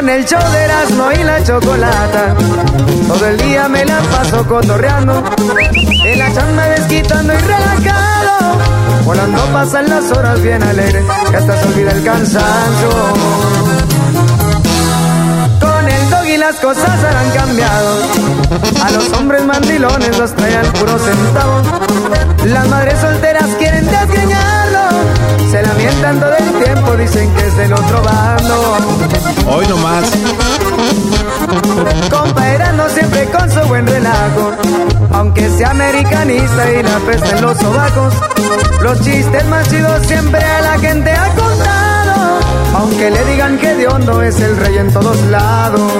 Con el show de Erasmo y la chocolata. Todo el día me la paso cotorreando. En la chamba desquitando y relajado. Volando pasan las horas bien alegre. Que hasta se olvida el cansancio. Y las cosas han cambiado. A los hombres mandilones los traían puro centavo. Las madres solteras quieren desgreñarlo. Se lamentan todo el tiempo, dicen que es del otro bando. Hoy nomás. Compa siempre con su buen relajo. Aunque sea americanista y la peste en los sobacos. Los chistes más chidos siempre a la gente ha contado. Aunque le digan que de hondo es el rey en todos lados.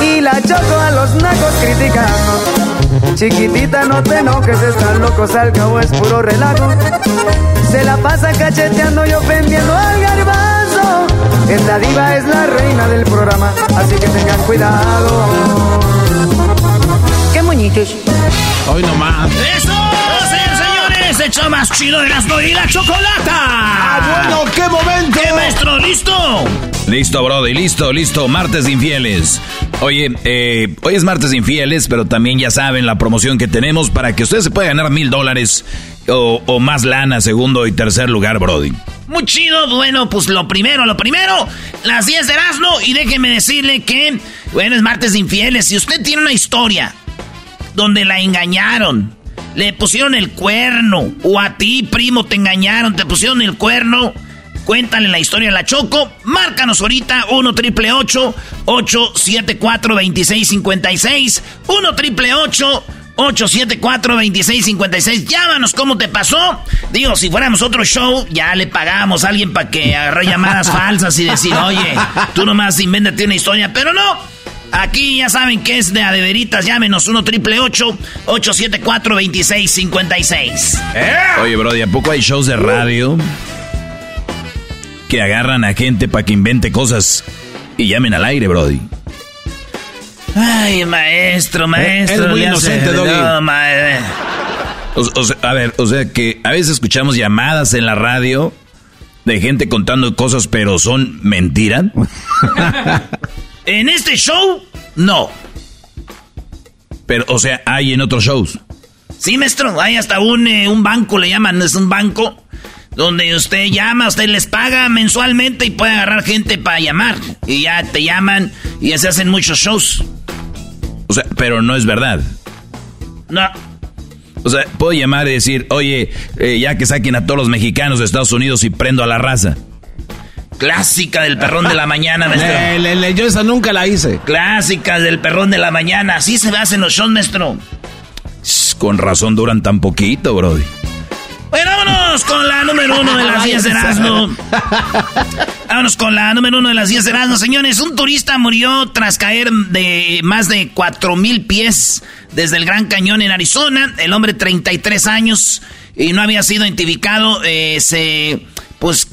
Y la choco a los nacos criticando. Chiquitita, no te enojes, están locos, al cabo es puro relajo. Se la pasa cacheteando y ofendiendo al garbanzo. Esta diva es la reina del programa, así que tengan cuidado. ¡Qué moñitos! Hoy nomás. ¡Eso! Más chido de las y la chocolata! ¡Ah, bueno, qué momento! ¿Qué, maestro? ¿Listo? Listo, Brody, listo, listo. Martes de infieles. Oye, eh, hoy es martes de infieles, pero también ya saben la promoción que tenemos para que usted se pueda ganar mil dólares o, o más lana, segundo y tercer lugar, Brody. Muy chido. Bueno, pues lo primero, lo primero, las 10 de Erasmo. Y déjeme decirle que, bueno, es martes de infieles. Si usted tiene una historia donde la engañaron, le pusieron el cuerno, o a ti, primo, te engañaron, te pusieron el cuerno, cuéntale la historia a la Choco. Márcanos ahorita 1 triple 874 2656 1 triple 874-2656. Llámanos cómo te pasó. Digo, si fuéramos otro show, ya le pagamos a alguien para que agarre llamadas falsas y decir, oye, tú nomás invéntate una historia. Pero no. Aquí ya saben que es de adeveritas. Llámenos 1 triple 874 2656 Oye, Brody, ¿a poco hay shows de radio que agarran a gente para que invente cosas y llamen al aire, Brody? Ay, maestro, maestro. Es muy inocente, Doggy. no, eh. O, o sea, a ver, o sea que a veces escuchamos llamadas en la radio de gente contando cosas, pero son mentiras. En este show, no. Pero, o sea, hay en otros shows. Sí, maestro, hay hasta un, eh, un banco, le llaman, es un banco donde usted llama, usted les paga mensualmente y puede agarrar gente para llamar. Y ya te llaman y ya se hacen muchos shows. O sea, pero no es verdad. No. O sea, puedo llamar y decir, oye, eh, ya que saquen a todos los mexicanos de Estados Unidos y prendo a la raza. Clásica del perrón de la mañana, maestro. Le- le- le- yo esa nunca la hice. Clásica del perrón de la mañana. Así se hacen los shows, maestro. Con razón duran tan poquito, Brody. Bueno, vámonos con la número uno de las 10 de Erasmo. Vámonos con la número uno de las 10 de Erasmo. Señores, un turista murió tras caer de más de 4 mil pies desde el Gran Cañón en Arizona. El hombre, 33 años, y no había sido identificado. eh, se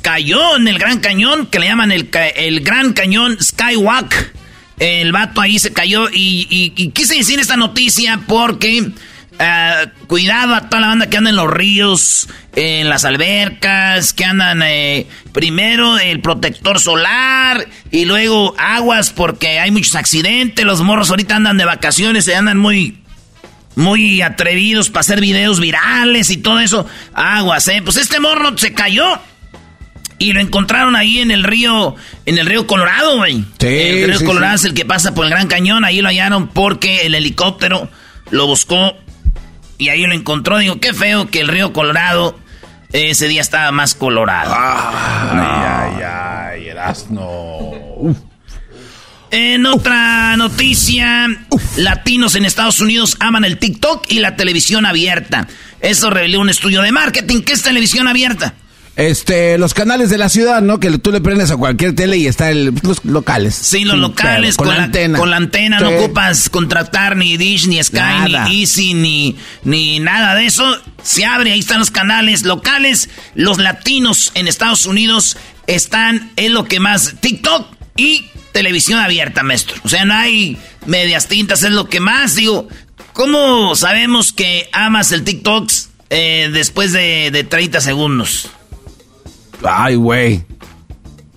cayó en el Gran Cañón, que le llaman el, el Gran Cañón Skywalk. El vato ahí se cayó y, quise decir esta noticia porque eh, cuidado a toda la banda que anda en los ríos, en las albercas, que andan eh, primero el protector solar y luego aguas porque hay muchos accidentes. Los morros ahorita andan de vacaciones y andan muy, muy atrevidos para hacer videos virales y todo eso. Aguas, eh. Pues este morro se cayó y lo encontraron ahí en el río, en el río Colorado, güey. Sí, el río Colorado es el que pasa por el Gran Cañón. Ahí lo hallaron porque el helicóptero lo buscó y ahí lo encontró. Digo, qué feo que el río Colorado ese día estaba más colorado. Ay, ay, ay, no. En otra noticia, latinos en Estados Unidos aman el TikTok y la televisión abierta. Eso reveló un estudio de marketing. ¿Qué es televisión abierta? Este, los canales de la ciudad, ¿no? Que tú le prendes a cualquier tele y está el, los locales. Sí, los locales con, la, antena. Con la antena no ocupas contratar ni Dish, ni Sky, ni Easy, ni, ni nada de eso. Se abre, ahí están los canales locales. Los latinos en Estados Unidos están en lo que más TikTok y televisión abierta, maestro. O sea, no hay medias tintas, es lo que más. Digo, ¿cómo sabemos que amas el TikTok eh, después de, de 30 segundos? Ay, güey.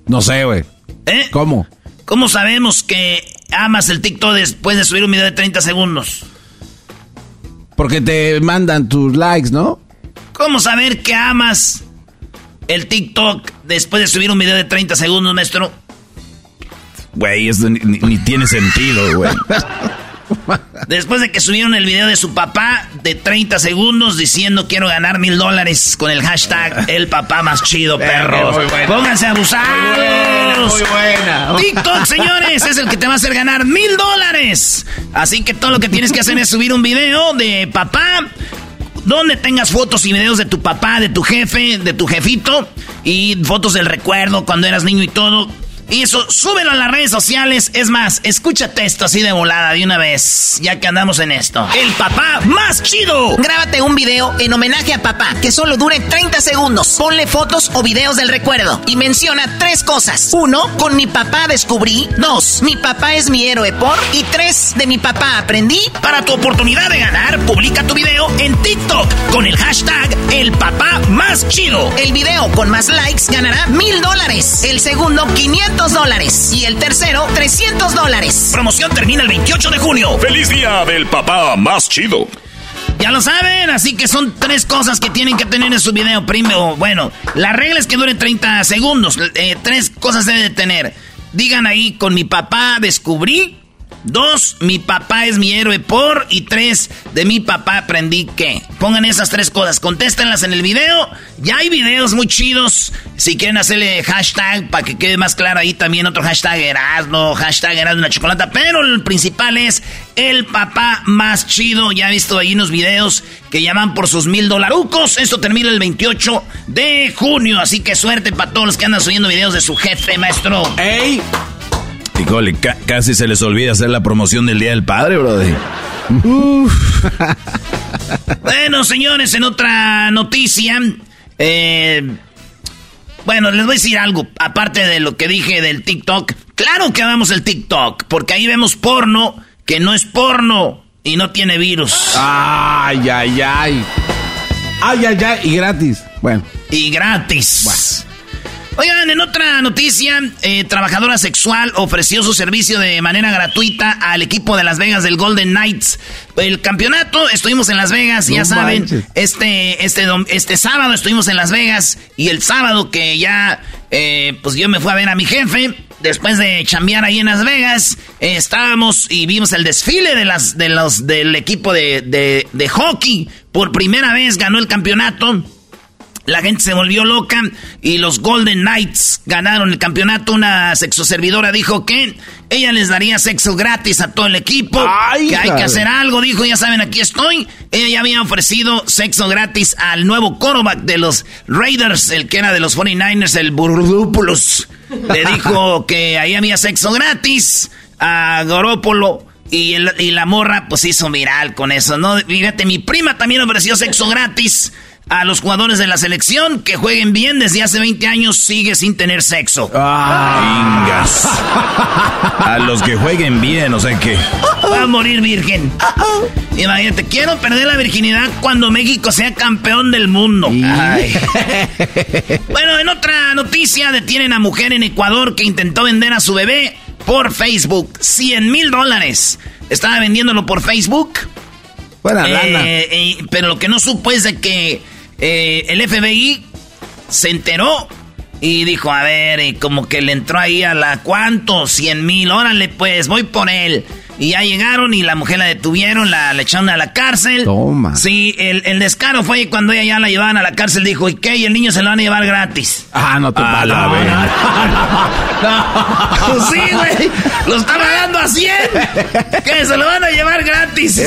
No sé, güey. ¿Eh? ¿Cómo? ¿Cómo sabemos que amas el TikTok después de subir un video de 30 segundos? Porque te mandan tus likes, ¿no? ¿Cómo saber que amas el TikTok después de subir un video de 30 segundos, maestro? Güey, eso ni tiene sentido, güey. Después de que subieron el video de su papá de 30 segundos diciendo quiero ganar mil dólares con el hashtag el papá más chido, perros. Pónganse a abusar. Muy buena. TikTok, señores, es el que te va a hacer ganar mil dólares. Así que todo lo que tienes que hacer es subir un video de papá donde tengas fotos y videos de tu papá, de tu jefe, de tu jefito y fotos del recuerdo cuando eras niño y todo y eso, súbelo a las redes sociales. Es más, escúchate esto así de volada de una vez, ya que andamos en esto. El papá más chido. Grábate un video en homenaje a papá, que solo dure 30 segundos. Ponle fotos o videos del recuerdo y menciona tres cosas. Uno, con mi papá descubrí. Dos, mi papá es mi héroe por. Y tres, de mi papá aprendí. Para tu oportunidad de ganar, publica tu video en TikTok con el hashtag El papá más chido. El video con más likes ganará mil dólares. El segundo, 500 dólares. Y el tercero, 300 dólares. Promoción termina el 28 de junio. ¡Feliz día del papá más chido! Ya lo saben, así que son tres cosas que tienen que tener en su video. Primero, bueno, la regla es que dure 30 segundos. Eh, tres cosas debe de tener. Digan ahí, con mi papá descubrí Dos, mi papá es mi héroe por. Y tres, de mi papá aprendí que. Pongan esas tres cosas, contéstenlas en el video. Ya hay videos muy chidos. Si quieren hacerle hashtag para que quede más claro ahí también otro hashtag Erasmo, hashtag Erasmo la chocolata. Pero el principal es el papá más chido. Ya he visto ahí unos videos que llaman por sus mil dolarucos. Esto termina el 28 de junio. Así que suerte para todos los que andan subiendo videos de su jefe, maestro. ¡Ey! Híjole, casi se les olvida hacer la promoción del Día del Padre, brother. bueno, señores, en otra noticia, eh, bueno, les voy a decir algo, aparte de lo que dije del TikTok. Claro que amamos el TikTok, porque ahí vemos porno que no es porno y no tiene virus. Ay, ay, ay. Ay, ay, ay, y gratis. Bueno. Y gratis. Oigan, en otra noticia, eh, trabajadora sexual ofreció su servicio de manera gratuita al equipo de Las Vegas del Golden Knights. El campeonato, estuvimos en Las Vegas, ya saben, este, este, este sábado estuvimos en Las Vegas y el sábado que ya, eh, pues yo me fui a ver a mi jefe, después de chambear ahí en Las Vegas, eh, estábamos y vimos el desfile de las, de los, del equipo de, de, de hockey. Por primera vez ganó el campeonato. La gente se volvió loca y los Golden Knights ganaron el campeonato. Una sexoservidora dijo que ella les daría sexo gratis a todo el equipo. que hay que hacer algo, dijo, ya saben, aquí estoy. Ella ya había ofrecido sexo gratis al nuevo quarterback de los Raiders, el que era de los 49ers, el Burdúpulos. Le dijo que ahí había sexo gratis a Gorópolo. Y, y la morra pues hizo viral con eso, ¿no? Fíjate, mi prima también ofreció sexo gratis a los jugadores de la selección que jueguen bien desde hace 20 años sigue sin tener sexo. Ah. A los que jueguen bien, o sea que... Va a morir virgen. Imagínate, quiero perder la virginidad cuando México sea campeón del mundo. bueno, en otra noticia, detienen a mujer en Ecuador que intentó vender a su bebé por Facebook. 100 mil dólares. Estaba vendiéndolo por Facebook. Buena lana. Eh, eh, pero lo que no supo es de que eh, el FBI se enteró y dijo, a ver, como que le entró ahí a la, ¿cuánto? 100 mil, órale pues, voy por él. Y ya llegaron y la mujer la detuvieron, la, le echaron a la cárcel. Toma. Sí, el, el, descaro fue cuando ella ya la llevaban a la cárcel, dijo, ¿y qué? Y el niño se lo van a llevar gratis. Ah, no te A la no, no. sí, güey, lo están dando a 100. ¿Qué? Se lo van a llevar gratis.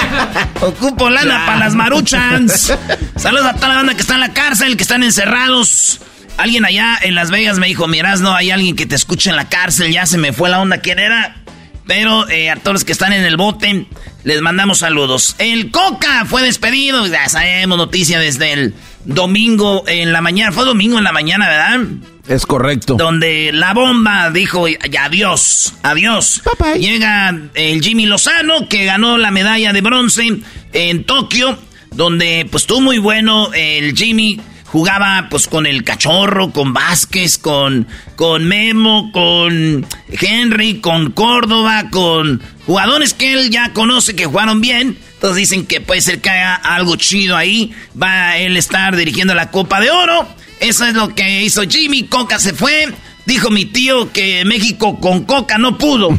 Ocupo lana para las maruchans. Saludos a toda la banda que está en la cárcel, que están encerrados. Alguien allá en Las Vegas me dijo, mirás, no, hay alguien que te escucha en la cárcel, ya se me fue la onda, ¿quién era? Pero eh, a todos los que están en el bote, les mandamos saludos. El Coca fue despedido, ya sabemos noticia desde el domingo en la mañana, fue domingo en la mañana, ¿verdad? Es correcto. Donde la bomba dijo adiós, adiós. Bye, bye. Llega el Jimmy Lozano, que ganó la medalla de bronce en Tokio, donde pues estuvo muy bueno el Jimmy. Jugaba pues con el cachorro, con Vázquez, con, con Memo, con Henry, con Córdoba, con jugadores que él ya conoce que jugaron bien. Entonces dicen que puede ser que haga algo chido ahí. Va a él estar dirigiendo la Copa de Oro. Eso es lo que hizo Jimmy. Coca se fue. Dijo mi tío que México con Coca no pudo.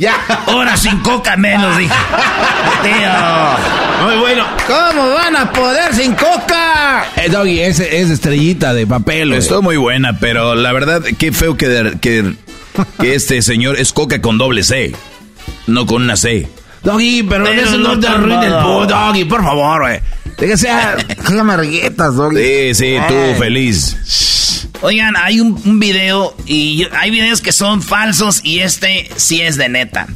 ya. Ahora sin Coca menos, dijo. Tío. Muy bueno. ¿Cómo van a poder sin coca? Eh, Doggy, es, es estrellita de papel. Estuvo muy buena, pero la verdad, qué feo que, que, que este señor es coca con doble C, no con una C. Doggy, pero, Pero eso no no te tan arruine el malo. pu- Doggy, por favor, güey. De que sea. Déjame reguetas, Doggy. Sí, sí, tú Ay. feliz. Oigan, hay un, un video y yo- hay videos que son falsos y este sí es de neta.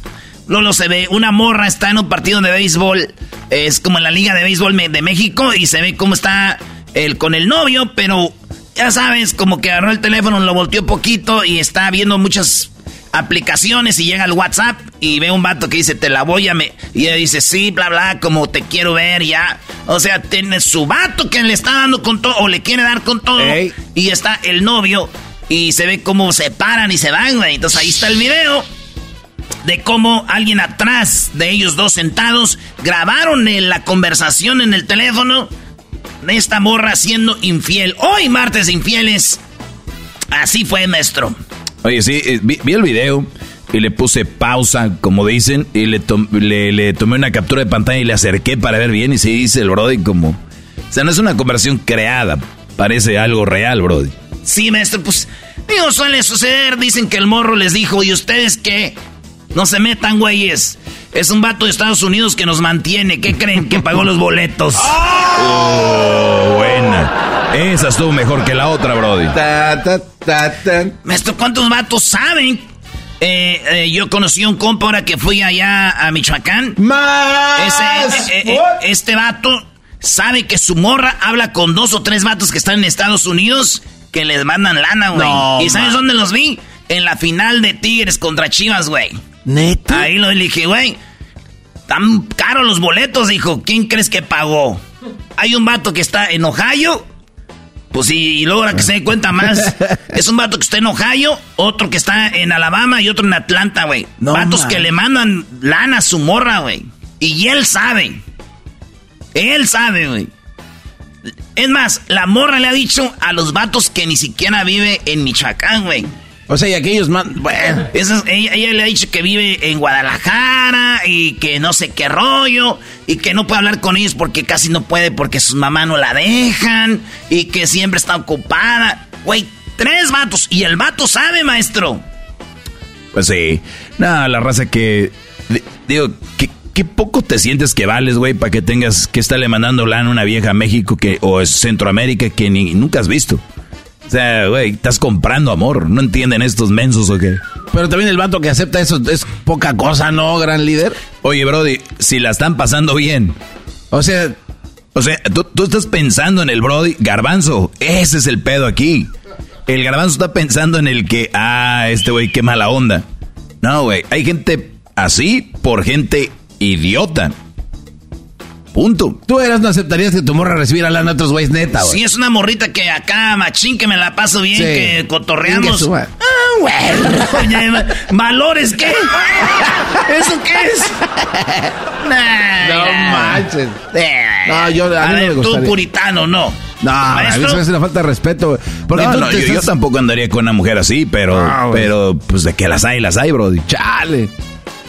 Lolo se ve, una morra está en un partido de béisbol, es como en la Liga de Béisbol de México y se ve cómo está el, con el novio, pero ya sabes, como que agarró el teléfono, lo volteó poquito y está viendo muchas aplicaciones y llega al WhatsApp y ve un vato que dice, te la voy a... Me... Y ella dice, sí, bla, bla, como te quiero ver ya. O sea, tiene su vato que le está dando con todo o le quiere dar con todo. Ey. Y está el novio y se ve cómo se paran y se van, güey. Entonces ahí está el video de cómo alguien atrás de ellos dos sentados grabaron la conversación en el teléfono de esta morra siendo infiel. Hoy martes infieles. Así fue, maestro. Oye, sí, eh, vi, el video y le puse pausa, como dicen, y le, le, tomé una captura de pantalla y le acerqué para ver bien y se dice el Brody como... O sea, no es una conversación creada, parece algo real, Brody. Sí, maestro, pues digo, suele suceder. Dicen que el morro les dijo, ¿y ustedes qué? No se metan, güeyes. Es un vato de Estados Unidos que nos mantiene. ¿Qué creen? Que pagó los boletos. Oh, buena. Esa estuvo mejor que la otra, Brody. Ta, ta, ta, ta. Maestro, ¿cuántos vatos saben? Eh, eh, yo conocí a un compa ahora que fui allá a Michoacán. Más. Ese, eh, eh, este vato sabe que su morra habla con dos o tres vatos que están en Estados Unidos que les mandan lana, güey. No, ¿Y sabes man. dónde los vi? En la final de Tigres contra Chivas, güey. ¿Neta? Ahí lo dije, güey. Tan caros los boletos, dijo. ¿Quién crees que pagó? Hay un vato que está en Ohio. Pues sí, y ahora que se dé cuenta más, es un vato que está en Ohio, otro que está en Alabama y otro en Atlanta, güey. No, Vatos man. que le mandan lana a su morra, güey. Y él sabe. Él sabe, güey. Es más, la morra le ha dicho a los vatos que ni siquiera vive en Michoacán, güey. O sea, y aquellos man. Bueno. Ella, le ha dicho que vive en Guadalajara y que no sé qué rollo y que no puede hablar con ellos porque casi no puede porque sus mamás no la dejan y que siempre está ocupada. Güey, tres vatos y el vato sabe, maestro. Pues sí. Nada, la raza que. di- Digo, ¿qué, qué poco te sientes que vales, güey, para que tengas que estarle mandando lana a una vieja a México que, o Centroamérica que ni, nunca has visto. O sea, güey, estás comprando amor. ¿No entienden estos mensos o qué? Pero también el vato que acepta eso es poca cosa, ¿no, gran líder? Oye, Brody, si la están pasando bien, O sea... O sea, tú, tú estás pensando en el Brody. Garbanzo, ese es el pedo aquí. El garbanzo está pensando en el que, ah, este güey, qué mala onda. No, güey, hay gente así por gente idiota. Punto. Tú eras, no aceptarías que tu morra recibiera lana a otros güeyes neta, güey. Sí, es una morrita que acá, machín, que me la paso bien, Sí. que cotorreamos. Venga, Ah, güey. ¿Valores qué? ¿Eso qué es? Nah, No manches. Eh. No, yo- a mí no ver, me tú gustaría. puritano, no. No, a mí me hace una falta de respeto. Porque no, tú no, te yo, tampoco andaría con una mujer así, pero, Ah, pero, pues de que las hay, las hay, Brody. Chale.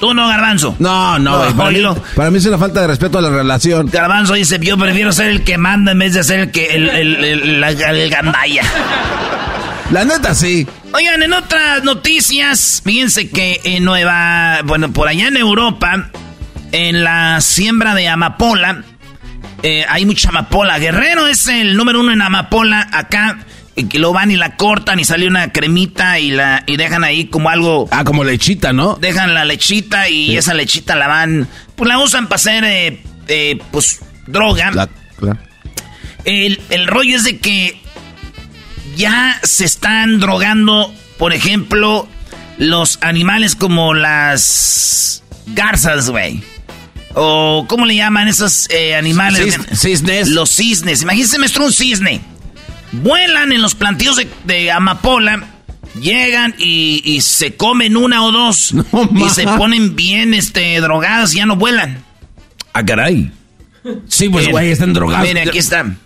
Tú no, Garbanzo. No, no, No, para, mí, oílo. para mí es una falta de respeto a la relación. Garbanzo dice, yo prefiero ser el que manda en vez de ser el que, el, el, el, la- el gandaya. La neta, sí. Oigan, en otras noticias, fíjense que en Nueva, bueno, por allá en Europa, en la siembra de amapola, eh, hay mucha amapola. Guerrero es el número uno en amapola acá. Y que lo van y la cortan y sale una cremita y la y dejan ahí como algo. Ah, como lechita, ¿no? Dejan la lechita y esa lechita la van. Pues la usan para hacer, eh, eh, pues, droga. La-. El, el rollo es de que ya se están drogando, por ejemplo, los animales como las garzas, güey. O, ¿cómo le llaman esos eh, animales? Cis- cisnes. Los cisnes. Imagínense, maestro, un cisne. Vuelan en los plantíos de, de amapola, llegan y, y se comen una o dos. No, y ma. se ponen bien este, drogadas y ya no vuelan. Ah, caray. Sí, pues, güey, están drogados. Miren, aquí están.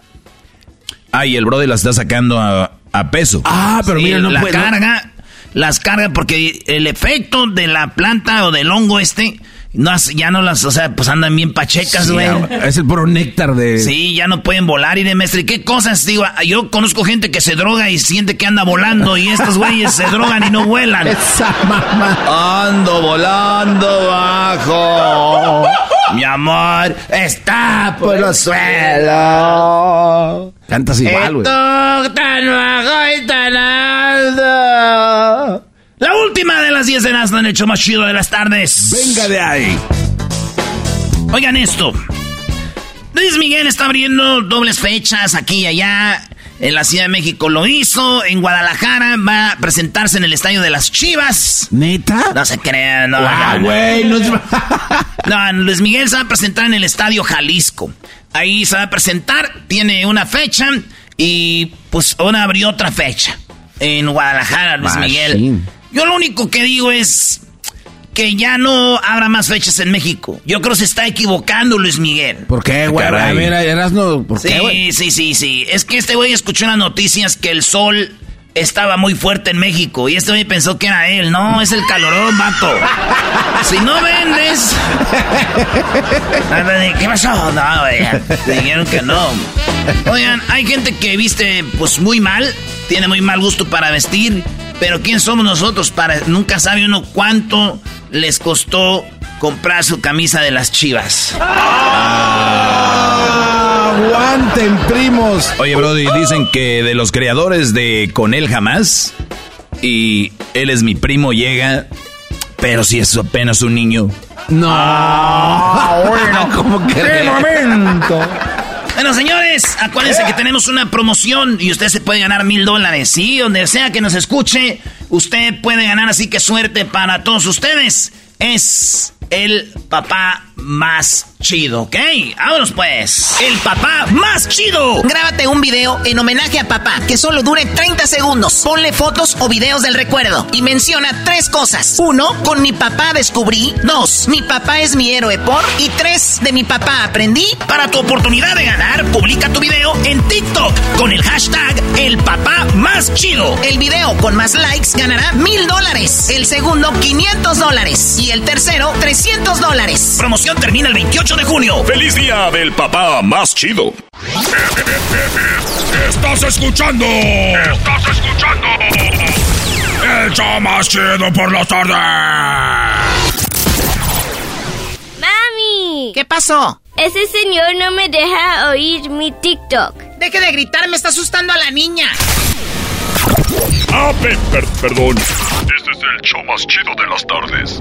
Ah, y el Brody las está sacando a, a peso. Ah, pero Sí, mira, no la puede. no- carga, las carga porque el efecto de la planta o del hongo este, no, ya no las, o sea, pues andan bien pachecas, Sí, güey. es el puro néctar de. Sí, ya no pueden volar y de maestre. ¿Qué cosas? Digo, yo conozco gente que se droga y siente que anda volando y estos güeyes se drogan y no vuelan. Esa mamá. Ando volando bajo. Mi amor está por los suelos. Cantas igual, güey. Tan bajo y tan alto. La última de las 10 de las han hecho más chido de las tardes. Venga de ahí. Oigan esto. Luis Miguel está abriendo dobles fechas aquí y allá. En la Ciudad de México lo hizo. En Guadalajara va a presentarse en el estadio de las Chivas. ¿Neta? No se crean, no. Ah, no. güey, no Luis Miguel se va a presentar en el Estadio Jalisco. Ahí se va a presentar, tiene una fecha y pues ahora abrió otra fecha en Guadalajara, Luis Machín. Miguel. Yo lo único que digo es que ya no habrá más fechas en México. Yo creo que se está equivocando Luis Miguel. ¿Por qué, güey? A Caray. ver, ¿por qué, güey? Sí, sí, sí, sí. Es que este güey escuchó en las noticias que el sol estaba muy fuerte en México y este güey pensó que era él. No, es el calorón, vato. Si no vendes... ¿Qué pasó? No, güey. Dijeron que no. Oigan, hay gente que viste pues muy mal, tiene muy mal gusto para vestir, pero ¿quién somos nosotros para... Nunca sabe uno cuánto les costó comprar su camisa de las chivas. Aguanten, primos. Oye, Brody, dicen que de los creadores de Con él jamás, y él es mi primo, llega, pero si es apenas un niño. No. bueno, ¿cómo que? momento! Bueno, señores, acuérdense que tenemos una promoción y usted se puede ganar mil dólares. Sí, donde sea que nos escuche, usted puede ganar, así que suerte para todos ustedes. Es el papá más chido, ¿ok? Vámonos pues. El papá más chido. Grábate un video en homenaje a papá que solo dure 30 segundos. Ponle fotos o videos del recuerdo y menciona tres cosas. Uno, con mi papá descubrí. Dos, mi papá es mi héroe por. Y tres, de mi papá aprendí. Para tu oportunidad de ganar, publica tu video en TikTok con el hashtag El papá más chido. El video con más likes ganará mil dólares. El segundo, 500 dólares. Y el tercero, 300 dólares. Promoción termina el 28 de junio. ¡Feliz día del papá más chido! ¡Estás escuchando! ¡Estás escuchando! ¡El show más chido por la tarde! ¡Mami! ¿Qué pasó? Ese señor no me deja oír mi TikTok. Deje de gritar, me está asustando a la niña. Ah, pe- per- perdón. Este es el show más chido de las tardes.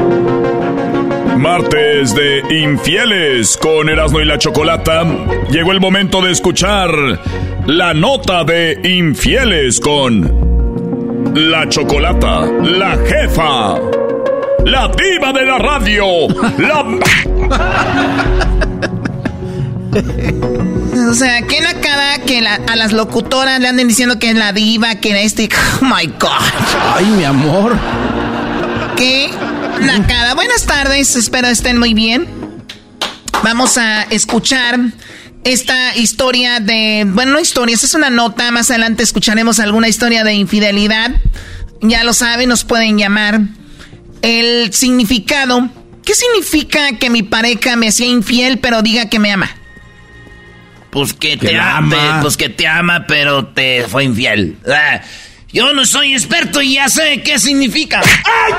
Martes de Infieles con Erasmo y la Chocolata. Llegó el momento de escuchar la nota de Infieles con La Chocolata, la jefa, la diva de la radio, la... O sea, qué nacada que a las locutoras le anden diciendo que es la diva, que era este. Oh my God. Ay, mi amor. ¿Qué? Nacada. Buenas tardes, espero estén muy bien. Vamos a escuchar esta historia de. Bueno, no historia, esta es una nota. Más adelante escucharemos alguna historia de infidelidad. Ya lo saben, nos pueden llamar. El significado. ¿Qué significa que mi pareja me hacía infiel pero diga que me ama? Pues que te ama. Pues que te ama, pero te fue infiel. Ah, yo no soy experto y ya sé qué significa. ¡Ay!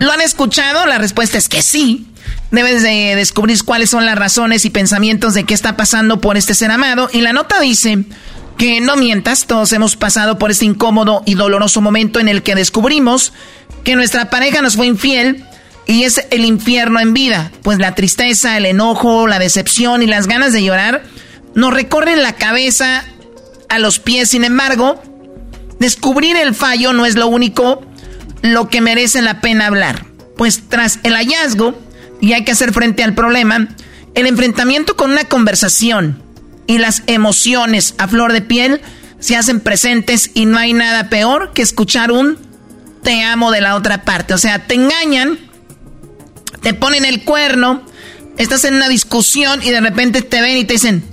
¿Lo han escuchado? La respuesta es que sí. Debes de descubrir cuáles son las razones y pensamientos de qué está pasando por este ser amado. Y la nota dice que no mientas, todos hemos pasado por este incómodo y doloroso momento en el que descubrimos que nuestra pareja nos fue infiel y es el infierno en vida. Pues la tristeza, el enojo, la decepción y las ganas de llorar nos recorren la cabeza a los pies. Sin embargo, descubrir el fallo no es lo único lo que merece la pena hablar. Pues tras el hallazgo, y hay que hacer frente al problema, el enfrentamiento con una conversación y las emociones a flor de piel se hacen presentes y no hay nada peor que escuchar un te amo de la otra parte. O sea, te engañan, te ponen el cuerno, estás en una discusión y de repente te ven y te dicen,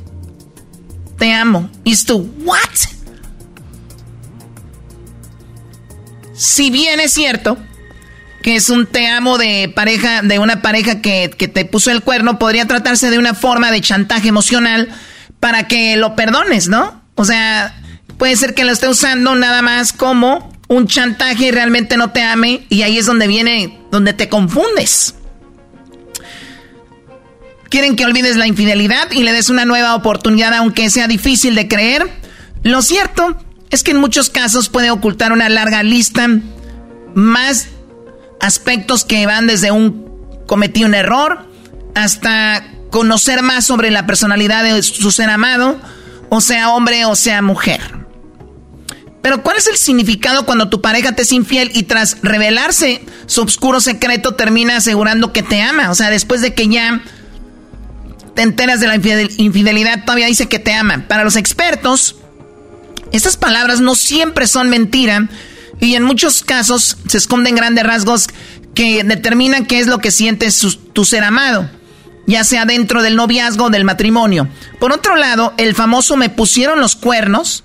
te amo. Y tú, ¿what? Si bien es cierto que es un te amo de pareja, de una pareja que, te puso el cuerno, podría tratarse de una forma de chantaje emocional para que lo perdones, ¿no? O sea, puede ser que lo esté usando nada más como un chantaje y realmente no te ame y ahí es donde viene, donde te confundes. Quieren que olvides la infidelidad y le des una nueva oportunidad aunque sea difícil de creer. Lo cierto es que en muchos casos puede ocultar una larga lista, más aspectos que van desde un cometí un error hasta conocer más sobre la personalidad de su ser amado, o sea hombre o sea mujer. Pero ¿cuál es el significado cuando tu pareja te es infiel y tras revelarse su oscuro secreto termina asegurando que te ama? O sea, después de que ya te enteras de la infidelidad, todavía dice que te ama. Para los expertos, estas palabras no siempre son mentira y en muchos casos se esconden grandes rasgos que determinan qué es lo que siente tu ser amado, ya sea dentro del noviazgo o del matrimonio. Por otro lado, el famoso me pusieron los cuernos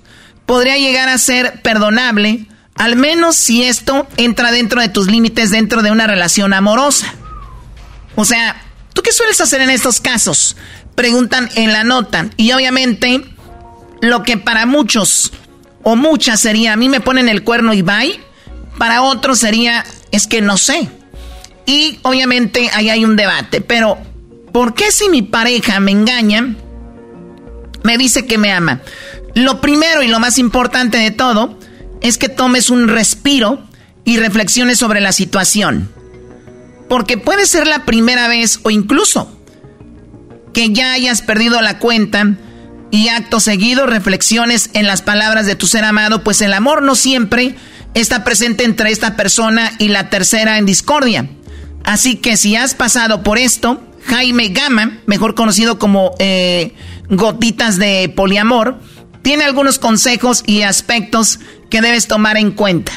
podría llegar a ser perdonable, al menos si esto entra dentro de tus límites dentro de una relación amorosa. O sea, ¿tú qué sueles hacer en estos casos? Preguntan en la nota. Y obviamente, lo que para muchos o muchas sería, a mí me ponen el cuerno y bye, para otros sería, es que no sé. Y obviamente ahí hay un debate, pero ¿por qué si mi pareja me engaña, me dice que me ama? Lo primero y lo más importante de todo es que tomes un respiro y reflexiones sobre la situación. Porque puede ser la primera vez o incluso que ya hayas perdido la cuenta y acto seguido reflexiones en las palabras de tu ser amado, pues el amor no siempre está presente entre esta persona y la tercera en discordia. Así que si has pasado por esto, Jaime Gama, mejor conocido como eh, Gotitas de Poliamor, tiene algunos consejos y aspectos que debes tomar en cuenta.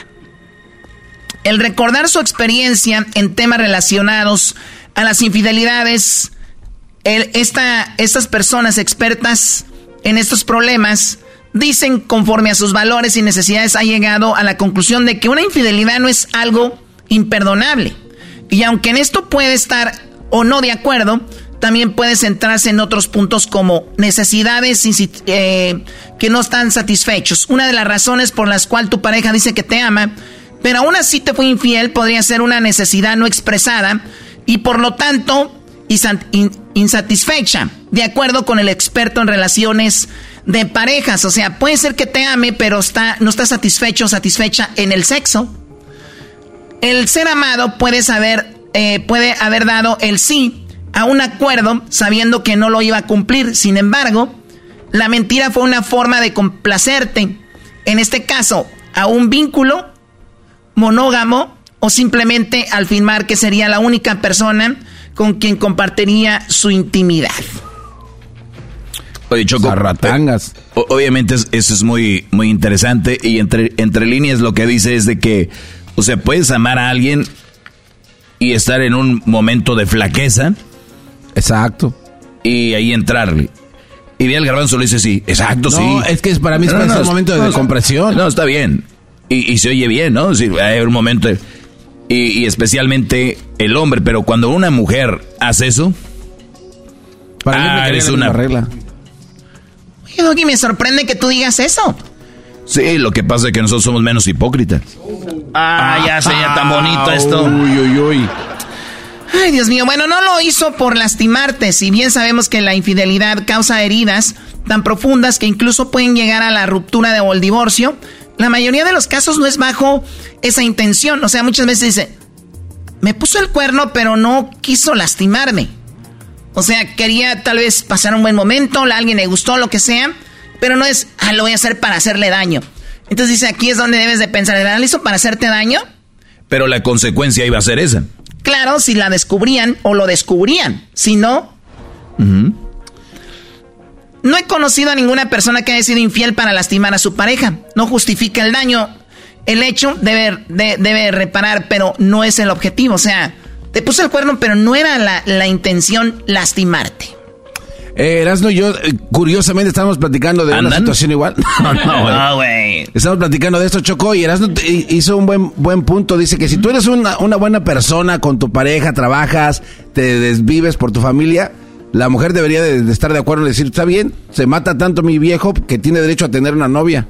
El recordar su experiencia en temas relacionados a las infidelidades, estas personas expertas en estos problemas dicen conforme a sus valores y necesidades ha llegado a la conclusión de que una infidelidad no es algo imperdonable. Y aunque en esto puede estar o no de acuerdo, también puede centrarse en otros puntos como necesidades eh, que no están satisfechos. Una de las razones por las cuales tu pareja dice que te ama, pero aún así te fue infiel, podría ser una necesidad no expresada y por lo tanto insatisfecha, de acuerdo con el experto en relaciones de parejas. O sea, puede ser que te ame, pero está, no está satisfecho o satisfecha en el sexo. El ser amado puede saber, eh, puede haber dado el sí a un acuerdo sabiendo que no lo iba a cumplir. Sin embargo, la mentira fue una forma de complacerte. En este caso, a un vínculo monógamo o simplemente al firmar que sería la única persona con quien compartiría su intimidad. Oye, Choco, obviamente eso es muy, muy interesante y entre, entre líneas lo que dice es de que, o sea, puedes amar a alguien y estar en un momento de flaqueza Exacto. Y ahí entrarle. Y ve el garbanzo le dice sí. Exacto, sí. es que para mí es un momento de compresión. No, está bien. Y, se oye bien, ¿no? Es decir, hay un momento... y, especialmente el hombre, pero cuando una mujer hace eso... Para mí ah, una regla. Oye, Doggy, me sorprende que tú digas eso. Sí, lo que pasa es que nosotros somos menos hipócritas. Ah, ya se ya tan bonito esto. Uy, uy, uy. Ay, Dios mío, bueno, no lo hizo por lastimarte, si bien sabemos que la infidelidad causa heridas tan profundas que incluso pueden llegar a la ruptura de, o el divorcio, la mayoría de los casos no es bajo esa intención. O sea, muchas veces dice, me puso el cuerno, pero no quiso lastimarme. O sea, quería tal vez pasar un buen momento, a alguien le gustó, lo que sea, pero no es, ah, lo voy a hacer para hacerle daño. Entonces dice, aquí es donde debes de pensar, ¿lo hizo para hacerte daño? Pero la consecuencia iba a ser esa. Claro, si la descubrían o lo descubrían. Si no... No he conocido a ninguna persona que haya sido infiel para lastimar a su pareja. No justifica el daño. El hecho debe, debe reparar, pero no es el objetivo. O sea, te puse el cuerno, pero no era la, la intención lastimarte. Eh, Erasno y yo, eh, curiosamente, estábamos platicando de una situación igual. no, güey. Estamos platicando de esto, Chocó, y Erasno hizo un buen, buen punto. Dice que si tú eres una, una buena persona con tu pareja, trabajas, te desvives por tu familia, la mujer debería de, estar de acuerdo y decir, está bien, se mata tanto mi viejo que tiene derecho a tener una novia.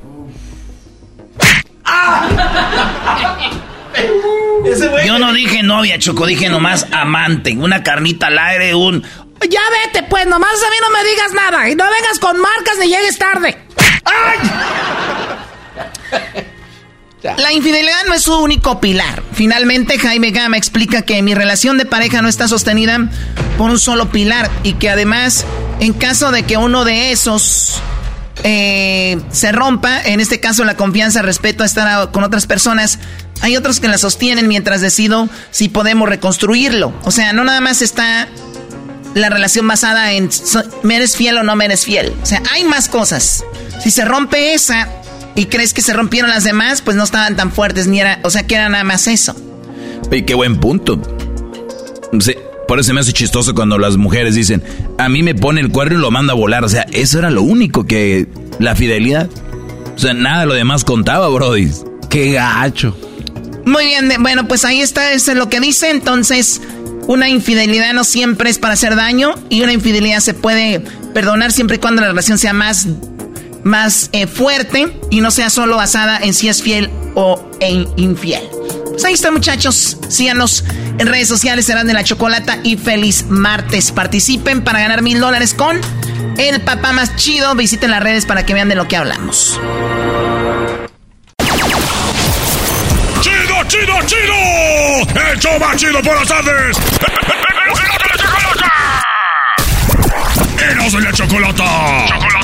Yo no dije novia, Choco, dije nomás amante, una carnita al aire, un ya vete, pues, nomás a mí no me digas nada. Y no vengas con marcas ni llegues tarde. ¡Ay! La infidelidad no es su único pilar. Finalmente, Jaime Gama explica que mi relación de pareja no está sostenida por un solo pilar y que además, en caso de que uno de esos eh, se rompa, en este caso la confianza, respeto a estar con otras personas, hay otros que la sostienen mientras decido si podemos reconstruirlo. O sea, no nada más está la relación basada en me eres fiel o no me eres fiel. O sea, hay más cosas. Si se rompe esa y crees que se rompieron las demás, pues no estaban tan fuertes ni era, o sea, que era nada más eso. Y qué buen punto. por eso me hace chistoso cuando las mujeres dicen, a mí me pone el cuerno y lo manda a volar. O sea, eso era lo único que... La fidelidad. O sea, nada de lo demás contaba, Brody. Qué gacho. Muy bien, bueno, pues ahí está, eso es lo que dice. Entonces, una infidelidad no siempre es para hacer daño y una infidelidad se puede perdonar siempre y cuando la relación sea más, más eh, fuerte y no sea solo basada en si es fiel o en infiel. Pues ahí está, muchachos. Síganos en redes sociales, serán de la chocolata y feliz martes. Participen para ganar mil dólares con el papá más chido. Visiten las redes para que vean de lo que hablamos. ¡Chido, chido, chido! ¡El show más chido por las tardes! ¡Eros de la chocolata! ¡Chocolata!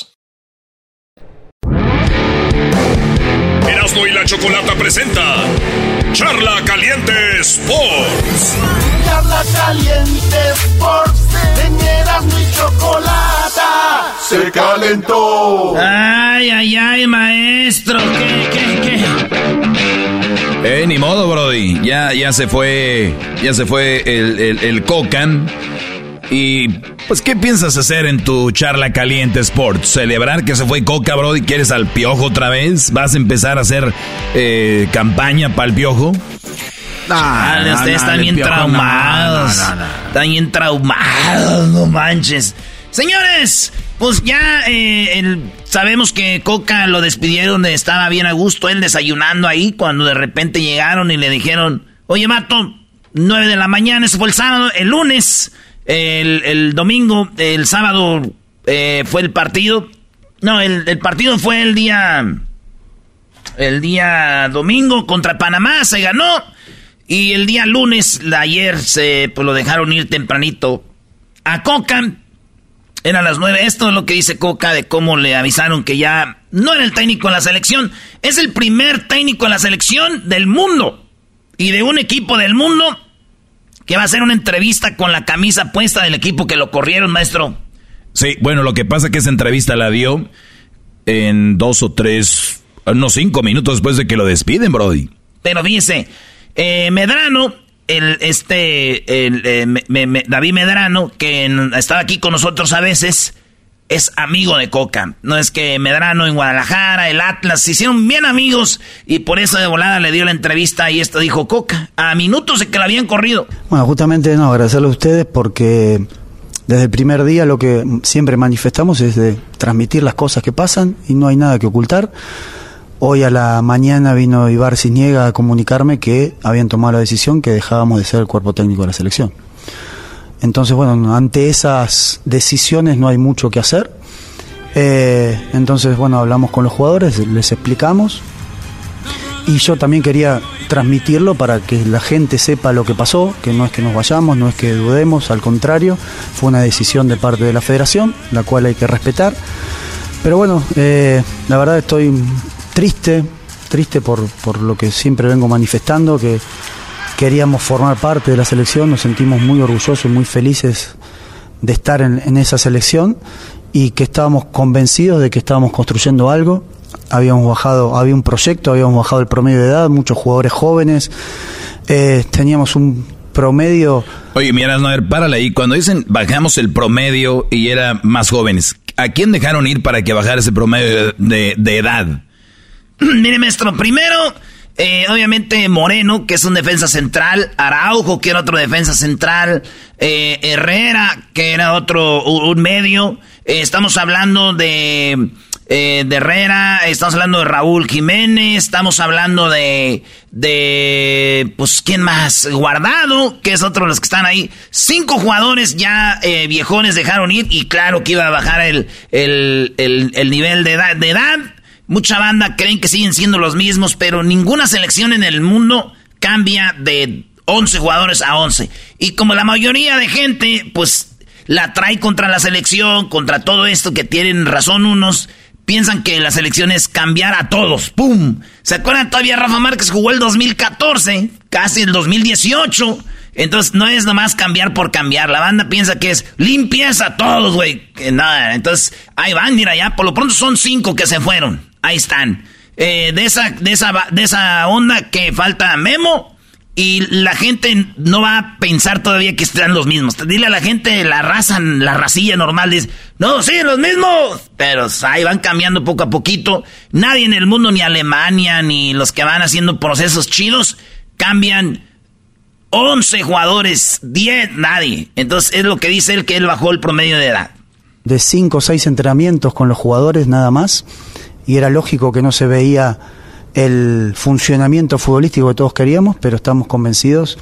La Chocolata presenta Charla Caliente Sports. Charla Caliente Sports. En Erasmo y Chocolata se calentó. Ay, ay, ay, maestro. ¿Qué, qué, qué? Eh, ni modo, Brody. Ya, ya se fue. Ya se fue el, el, el Cocan. Y pues, ¿qué piensas hacer en tu charla caliente Sports? ¿Celebrar que se fue Coca, bro, y quieres al piojo otra vez? ¿Vas a empezar a hacer eh, campaña para el piojo? Ah, ustedes están bien traumados. están bien traumados, no manches. Señores, pues ya eh, sabemos que Coca lo despidieron de estaba bien a gusto, él desayunando ahí, cuando de repente llegaron y le dijeron, oye, Mato, 9 de la mañana, eso fue el sábado, el lunes el, domingo, el sábado eh, fue el partido. No, el, partido fue el día. El día domingo contra Panamá, se ganó. Y el día lunes, ayer, se pues, lo dejaron ir tempranito a Coca. Eran las nueve. Esto es lo que dice Coca de cómo le avisaron que ya no era el técnico en la selección. Es el primer técnico en la selección del mundo. Y de un equipo del mundo que va a hacer una entrevista con la camisa puesta del equipo que lo corrieron, maestro. Sí, bueno, lo que pasa es que esa entrevista la dio en dos o tres, no cinco minutos después de que lo despiden, Brody. Pero fíjese, eh, Medrano, el, este, el, eh, David Medrano, que estaba aquí con nosotros a veces, es amigo de Coca. No es que Medrano en Guadalajara, el Atlas, se hicieron bien amigos y por eso de volada le dio la entrevista y esto dijo Coca, a minutos de que la habían corrido. Bueno, justamente no, agradecerle a ustedes porque desde el primer día lo que siempre manifestamos es de transmitir las cosas que pasan y no hay nada que ocultar. Hoy a la mañana vino Ibar Ciniega a comunicarme que habían tomado la decisión que dejábamos de ser el cuerpo técnico de la selección. Entonces, bueno, ante esas decisiones no hay mucho que hacer. Eh, entonces, bueno, hablamos con los jugadores, les explicamos. Y yo también quería transmitirlo para que la gente sepa lo que pasó, que no es que nos vayamos, no es que dudemos, al contrario, fue una decisión de parte de la federación, la cual hay que respetar. Pero bueno, eh, la verdad estoy triste, triste por, por lo que siempre vengo manifestando, que queríamos formar parte de la selección, nos sentimos muy orgullosos y muy felices de estar en, esa selección y que estábamos convencidos de que estábamos construyendo algo. Habíamos bajado, había un proyecto, habíamos bajado el promedio de edad, muchos jugadores jóvenes, eh, teníamos un promedio. Oye, mira, no, párale ahí. Cuando dicen bajamos el promedio y era más jóvenes, ¿a quién dejaron ir para que bajara ese promedio de edad? Mire, maestro, primero, eh, obviamente Moreno, que es un defensa central, Araujo, que era otro defensa central, eh, Herrera, que era otro, un medio. Eh, estamos hablando de, de Herrera, estamos hablando de Raúl Jiménez, estamos hablando de, de, pues, ¿quién más? Guardado, que es otro de los que están ahí. Cinco jugadores ya viejones dejaron ir y claro que iba a bajar el, el, el, el nivel de edad. De edad Mucha banda creen que siguen siendo los mismos, pero ninguna selección en el mundo cambia de 11 jugadores a 11. Y como la mayoría de gente, pues la trae contra la selección, contra todo esto que tienen razón unos, piensan que la selección es cambiar a todos. ¡Pum! ¿Se acuerdan todavía Rafa Márquez jugó el 2014, casi el 2018? Entonces no es nomás cambiar por cambiar. La banda piensa que es limpieza a todos, güey. Nada. Entonces ahí van, mira, ya por lo pronto son cinco que se fueron. Ahí están. Eh, de, esa, de, esa, de esa onda que falta Memo. Y la gente no va a pensar todavía que están los mismos. Dile a la gente, la raza, la racilla normal, dice, no, sí, los mismos. Pero ahí van cambiando poco a poquito. Nadie en el mundo, ni Alemania, ni los que van haciendo procesos chidos, cambian 11 jugadores, 10, nadie. Entonces es lo que dice él, que él bajó el promedio de edad. De 5 o 6 entrenamientos con los jugadores nada más y era lógico que no se veía el funcionamiento futbolístico que todos queríamos, pero estamos convencidos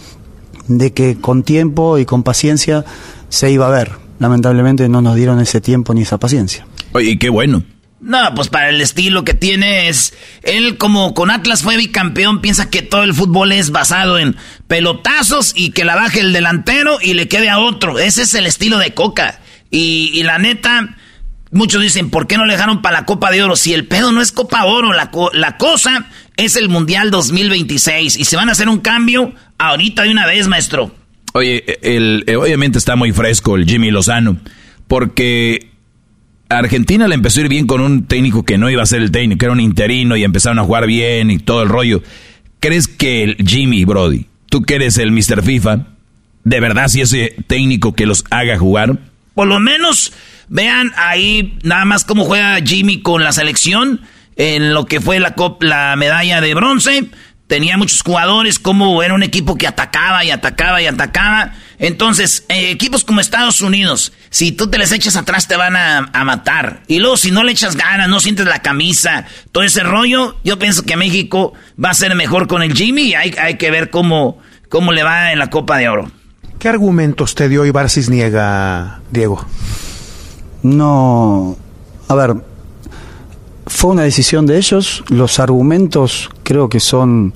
de que con tiempo y con paciencia se iba a ver. Lamentablemente no nos dieron ese tiempo ni esa paciencia. Oye, qué bueno. No, pues para el estilo que tiene es... Él como con Atlas fue bicampeón, piensa que todo el fútbol es basado en pelotazos y que la baje el delantero y le quede a otro. Ese es el estilo de Coca. Y, y la neta, Muchos dicen, ¿por qué no le dejaron para la Copa de Oro? Si el pedo no es Copa Oro, la, la cosa es el Mundial 2026. Y se van a hacer un cambio ahorita de una vez, maestro. Oye, el, eh, obviamente está muy fresco el Jimmy Lozano. Porque Argentina le empezó a ir bien con un técnico que no iba a ser el técnico, era un interino y empezaron a jugar bien y todo el rollo. ¿Crees que el Jimmy Brody, tú que eres el Mr. FIFA, de verdad si ese técnico que los haga jugar? Por lo menos Vean ahí nada más cómo juega Jimmy con la selección en lo que fue la, la medalla de bronce. Tenía muchos jugadores, como era un equipo que atacaba y atacaba y atacaba. Entonces, eh, equipos como Estados Unidos, si tú te les echas atrás te van a, a, matar. Y luego, si no le echas ganas, no sientes la camisa, todo ese rollo, yo pienso que México va a ser mejor con el Jimmy y hay, hay que ver cómo, cómo le va en la Copa de Oro. ¿Qué argumentos te dio Ibar Cisniega, Diego? No, a ver, fue una decisión de ellos, los argumentos creo que son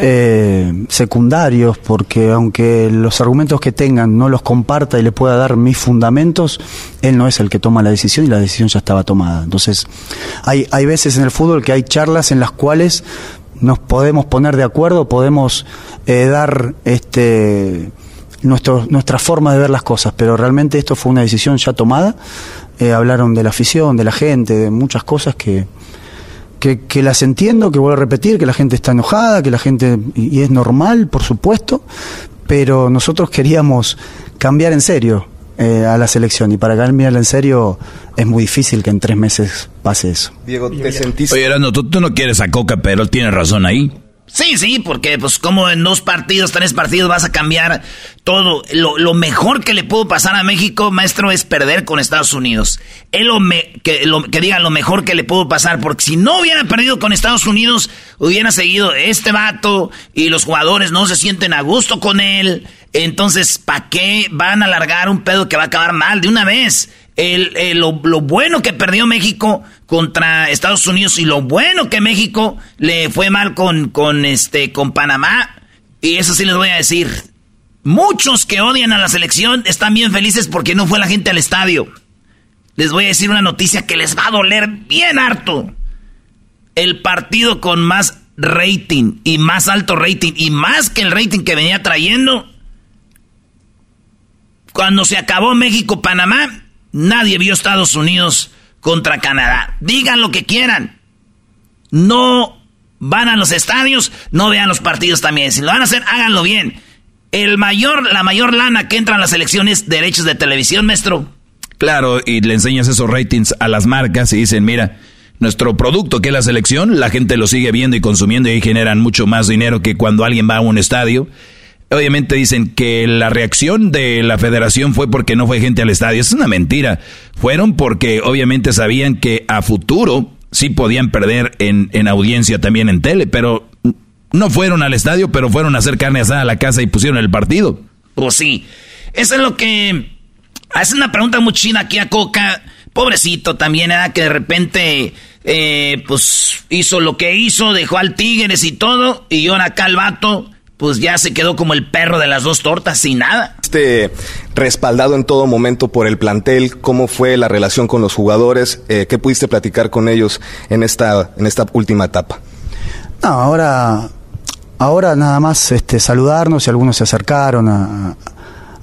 eh, secundarios, porque aunque los argumentos que tengan no los comparta y le pueda dar mis fundamentos, él no es el que toma la decisión y la decisión ya estaba tomada. Entonces, hay, hay veces en el fútbol que hay charlas en las cuales nos podemos poner de acuerdo, podemos eh, dar este nuestro, nuestra forma de ver las cosas, pero realmente esto fue una decisión ya tomada. Eh, hablaron de la afición, de la gente, de muchas cosas que, que, las entiendo, que vuelvo a repetir, que la gente está enojada, que la gente, y, es normal, por supuesto, pero nosotros queríamos cambiar en serio eh, a la selección y para cambiar en serio es muy difícil que en tres meses pase eso. Diego, ¿te sentiste? Oye, tú, tú no quieres a Coca, pero él tiene razón ahí. Sí, sí, porque pues como en dos partidos, tres partidos vas a cambiar todo. Lo, mejor que le pudo pasar a México, maestro, es perder con Estados Unidos. Él lo que, lo, que diga lo mejor que le pudo pasar, porque si no hubiera perdido con Estados Unidos, hubiera seguido este vato y los jugadores no se sienten a gusto con él. Entonces, ¿para qué van a alargar un pedo que va a acabar mal de una vez? El, lo, bueno que perdió México contra Estados Unidos y lo bueno que México le fue mal con, con, este, con Panamá. Y eso sí les voy a decir. Muchos que odian a la selección están bien felices porque no fue la gente al estadio. les voy a decir una noticia que les va a doler bien harto. El partido con más rating y más alto rating y más que el rating que venía trayendo. Cuando se acabó México-Panamá, nadie vio Estados Unidos contra Canadá. Digan lo que quieran. No van a los estadios, no vean los partidos también. Si lo van a hacer, háganlo bien. El mayor, la mayor lana que entra en las elecciones, derechos de televisión, maestro. Claro, y le enseñas esos ratings a las marcas y dicen, mira, nuestro producto que es la selección, la gente lo sigue viendo y consumiendo y generan mucho más dinero que cuando alguien va a un estadio. Obviamente dicen que la reacción de la federación fue porque no fue gente al estadio. Es una mentira. Fueron porque obviamente sabían que a futuro sí podían perder en, en audiencia también en tele, pero no fueron al estadio, pero fueron a hacer carne asada a la casa y pusieron el partido. Pues sí. Eso es lo que... Hace una pregunta muy china aquí a Coca. Pobrecito también, era que de repente, eh, pues, hizo lo que hizo, dejó al Tigres y todo, y ahora acá el vato, pues ya se quedó como el perro de las dos tortas, sin nada. Este, respaldado en todo momento por el plantel, ¿cómo fue la relación con los jugadores? Eh, ¿Qué pudiste platicar con ellos en esta, en esta última etapa? No, ahora Ahora nada más este, saludarnos y algunos se acercaron a,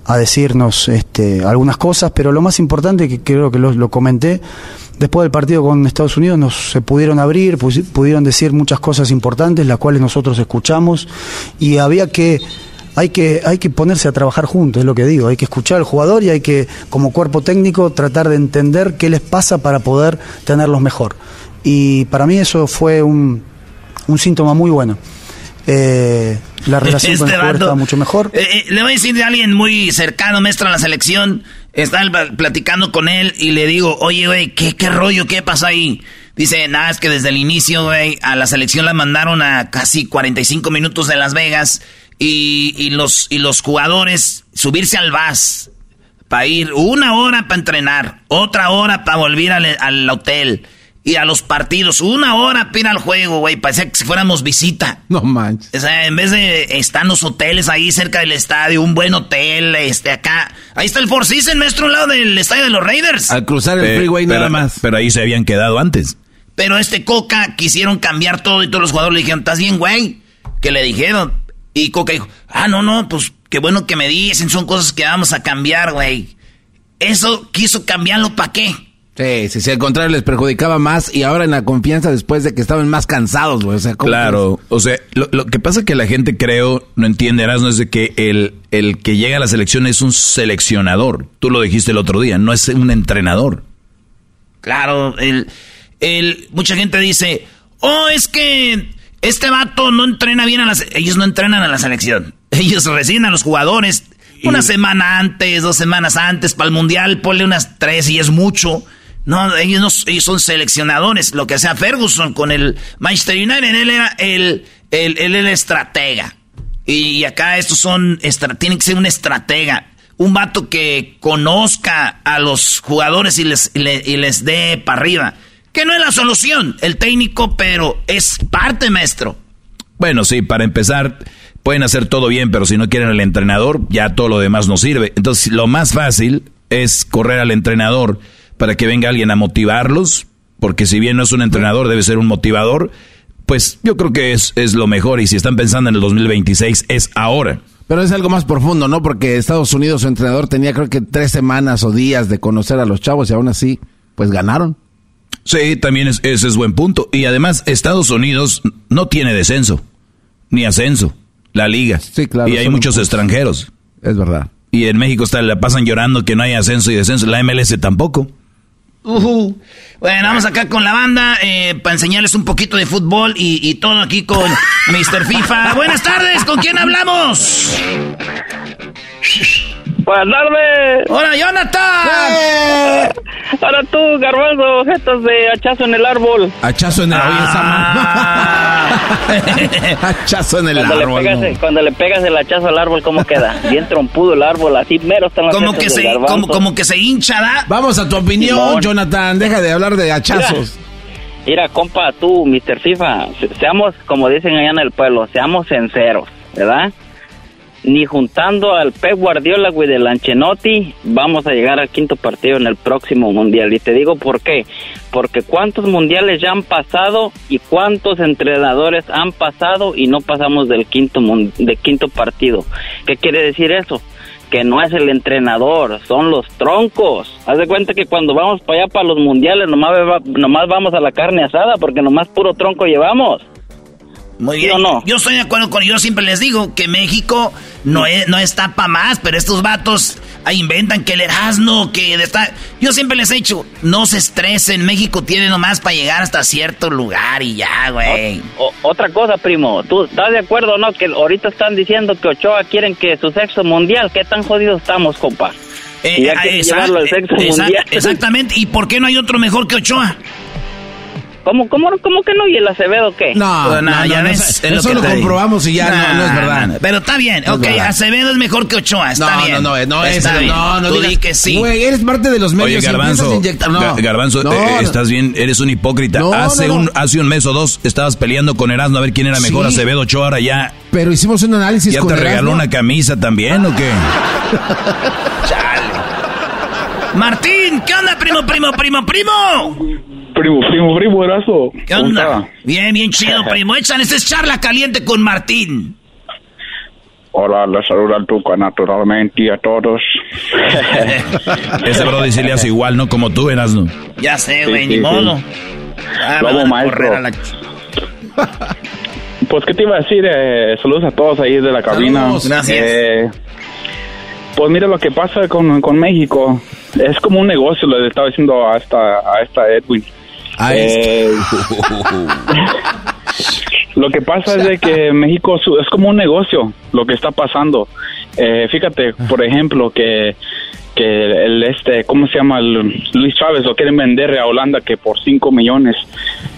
a decirnos este, algunas cosas, pero lo más importante, que creo que lo, comenté, después del partido con Estados Unidos nos se pudieron abrir, pudieron decir muchas cosas importantes, las cuales nosotros escuchamos, y había que hay que, hay que ponerse a trabajar juntos, es lo que digo, hay que escuchar al jugador y hay que, como cuerpo técnico, tratar de entender qué les pasa para poder tenerlos mejor. Y para mí eso fue un, un síntoma muy bueno eh, la relación con el este está mucho mejor. Eh, eh, le voy a decir de alguien muy cercano, maestro, a la selección. Estaba platicando con él y le digo, oye, güey, ¿qué, ¿qué rollo? ¿Qué pasa ahí? Dice, nada, es que desde el inicio, güey, a la selección la mandaron a casi 45 minutos de Las Vegas y, y los, y los jugadores subirse al bus para ir una hora para entrenar, otra hora para volver al, al hotel y a los partidos. Una hora pira al juego, güey. Parecía que si fuéramos visita. No manches. O sea, en vez de estar los hoteles ahí cerca del estadio, un buen hotel, este acá. Ahí está el Four Seasons, maestro, un lado del estadio de los Raiders. Al cruzar el freeway nada más. Pero ahí se habían quedado antes. Pero este Coca quisieron cambiar todo y todos los jugadores le dijeron, ¿estás bien, güey? Que le dijeron. Y Coca dijo, ah, no, no, pues qué bueno que me dicen, son cosas que vamos a cambiar, güey. Eso quiso cambiarlo, ¿para qué? Sí, sí, sí, al contrario les perjudicaba más y ahora en la confianza después de que estaban más cansados, güey. O sea, claro, o sea, lo, que pasa que la gente creo, no entenderás, no es de que el, el que llega a la selección es un seleccionador. Tú lo dijiste el otro día, no es un entrenador. Claro, el, el, mucha gente dice, oh, es que este vato no entrena bien a las... Ellos no entrenan a la selección. Ellos reciben a los jugadores una semana antes, dos semanas antes, para el mundial, ponle unas tres y es mucho. No, ellos, no, son seleccionadores. Lo que hacía Ferguson con el Manchester United, él era el, el, el estratega. Y, acá estos son, tienen que ser un estratega. Un vato que conozca a los jugadores y les, y les dé para arriba. Que no es la solución, el técnico, pero es parte, maestro. Bueno, sí, para empezar, pueden hacer todo bien, pero si no quieren al entrenador, ya todo lo demás no sirve. Entonces, lo más fácil es correr al entrenador para que venga alguien a motivarlos, porque si bien no es un entrenador, debe ser un motivador, pues yo creo que es, es lo mejor y si están pensando en el 2026 es ahora. Pero es algo más profundo, ¿no? Porque Estados Unidos, su entrenador, tenía creo que tres semanas o días de conocer a los chavos y aún así, pues ganaron. Sí, también es, ese es buen punto. Y además, Estados Unidos no tiene descenso, ni ascenso la liga. Sí, claro. Y hay muchos extranjeros. Es verdad. Y en México está, la pasan llorando que no hay ascenso y descenso. La MLS tampoco. Bueno, vamos acá con la banda eh, para enseñarles un poquito de fútbol y, y todo aquí con Mr. FIFA. Buenas tardes, ¿con quién hablamos? Buenas tardes. Hola, Jonathan. ¡Eh! Ahora tú, garbanzo, objetos de hachazo en el árbol. Hachazo en el árbol. hachazo en el árbol. Cuando le pegas el hachazo al árbol, ¿cómo queda? Bien trompudo el árbol, así mero están como que se como, como, que se hincha, ¿da? Vamos a tu opinión, Jonathan. Deja de hablar de hachazos. Mira, compa, tú, Mr. FIFA, seamos, como dicen allá en el pueblo, seamos sinceros, ¿verdad? Ni juntando al Pep Guardiola, güey, del Anchenotti, vamos a llegar al quinto partido en el próximo mundial. Y te digo por qué. Porque cuántos mundiales ya han pasado y cuántos entrenadores han pasado y no pasamos del quinto, del quinto partido. ¿Qué quiere decir eso? que no es el entrenador, son los troncos. Haz de cuenta que cuando vamos para allá para los mundiales nomás, nomás vamos a la carne asada porque nomás puro tronco llevamos. Muy bien. no? Yo estoy de acuerdo con yo siempre les digo que México no, es, no está para más, pero estos vatos ahí inventan que el Erasmo, que está. Yo siempre les he dicho, no se estresen, México tiene nomás para llegar hasta cierto lugar y ya, güey. otra cosa, primo, ¿tú estás de acuerdo o no? Que ahorita están diciendo que Ochoa quieren que su sexo mundial, ¿qué tan jodidos estamos, compa? Eh, exactamente, ¿y por qué no hay otro mejor que Ochoa? ¿Cómo, cómo, cómo que no? ¿Y el Acevedo qué? No, no, ya ves. eso lo comprobamos y ya no, es verdad. pero está bien, ok, Acevedo es mejor que Ochoa, está bien. No, no, no, es, no, no, Tú di que sí. Güey, eres parte de los medios. Oye, Garbanzo, Garbanzo, eh, estás bien, eres un hipócrita. hace, Un, hace un mes o dos estabas peleando con Erasmo a ver quién era mejor, Acevedo Ochoa, ahora ya... Pero hicimos un análisis ¿Ya te regaló una camisa también o qué? Chale. Martín, ¿qué onda, primo, primo, primo, primo? Primo, primo, primo, erazo. ¿Qué onda? Bien, bien chido, primo. Echan, esta es charla caliente con Martín. Hola, les saluda al Tuca naturalmente y a todos. Ese bro dice le hace igual, ¿no? Como tú eras, ¿no? Ya sé, güey, ni modo. Ah, maestro. Pues, ¿qué te iba a decir? Eh, saludos a todos ahí de la cabina. Gracias. Eh, pues mira lo que pasa con, con México. Es como un negocio, le estaba diciendo a esta, a esta Edwin. Eh, lo que pasa es de que México es como un negocio lo que está pasando. Eh, fíjate, por ejemplo, que que el este, ¿cómo se llama? Luis Chávez lo quieren vender a Holanda que por 5 millones.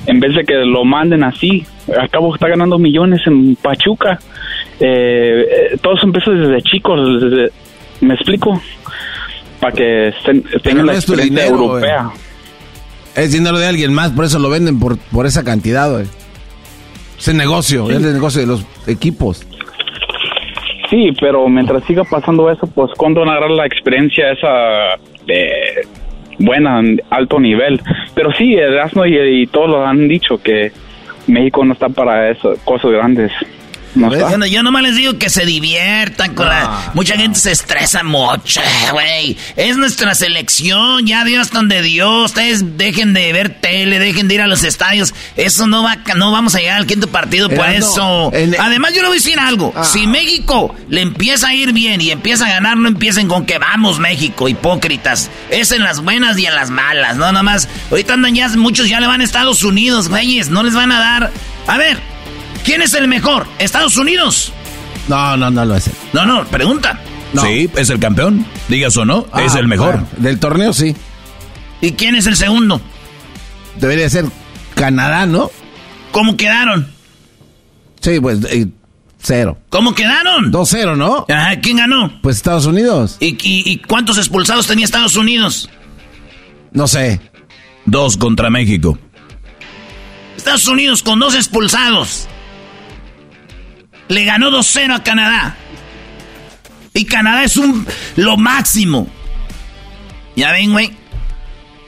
En vez de que lo manden así, al cabo está ganando millones en Pachuca. Eh, eh todo eso desde chicos, ¿me explico? Para que tengan la experiencia europea. Es dinero de alguien más, por eso lo venden por, por esa cantidad, güey. Es el negocio, es el negocio de los equipos. Sí, pero mientras siga pasando eso, pues condonará la experiencia esa de buena, alto nivel. Pero sí, Erasmo y, y todos lo han dicho que México no está para eso, cosas grandes. No yo nomás les digo que se diviertan con la... Mucha gente se estresa mucho, güey. Es nuestra selección, ya Dios donde Dios. Ustedes dejen de ver tele, dejen de ir a los estadios. Eso no va, no vamos a llegar al quinto partido por eso. Además, yo le voy a decir algo. Ah. Si México le empieza a ir bien y empieza a ganar, no empiecen con que vamos México, hipócritas. Es en las buenas y en las malas, ¿no? Nomás, ahorita andan ya, muchos ya le van a Estados Unidos, güeyes. No les van a dar... A ver, ¿Quién es el mejor? ¿Estados Unidos? No, no, no lo es. No, no, pregunta. Sí, es el campeón. Digas o no, ah, es el mejor. Del torneo, sí. ¿Y quién es el segundo? Debería ser Canadá, ¿no? ¿Cómo quedaron? Sí, pues eh, cero. ¿Cómo quedaron? 2-0, ¿no? Ajá, ¿quién ganó? Pues Estados Unidos. ¿Y, y cuántos expulsados tenía Estados Unidos? No sé. Dos contra México. Estados Unidos con dos expulsados. Le ganó 2-0 a Canadá. Y Canadá es un lo máximo. ¿Ya ven, güey?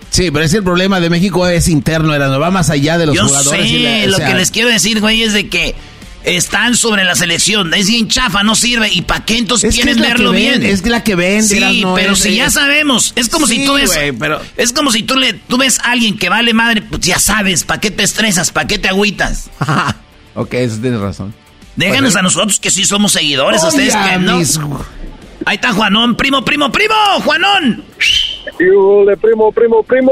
Sí, pero es el problema de México es interno, era, no va más allá de los Yo jugadores. Sé, lo que les quiero decir, güey, es de que están sobre la selección. Es bien chafa, no sirve. ¿Y para qué entonces quieres verlo bien? Es la que ven. Sí, pero si ya sabemos. Es como si tú ves. pero... Es como si tú le tú ves a alguien que vale madre, pues ya sabes, ¿para qué te estresas? ¿Para qué te agüitas? ok, eso tienes razón. Déjanos a nosotros que sí somos seguidores, ustedes que no. Ahí está Juanón, primo, primo, primo, Juanón. de primo, primo, primo.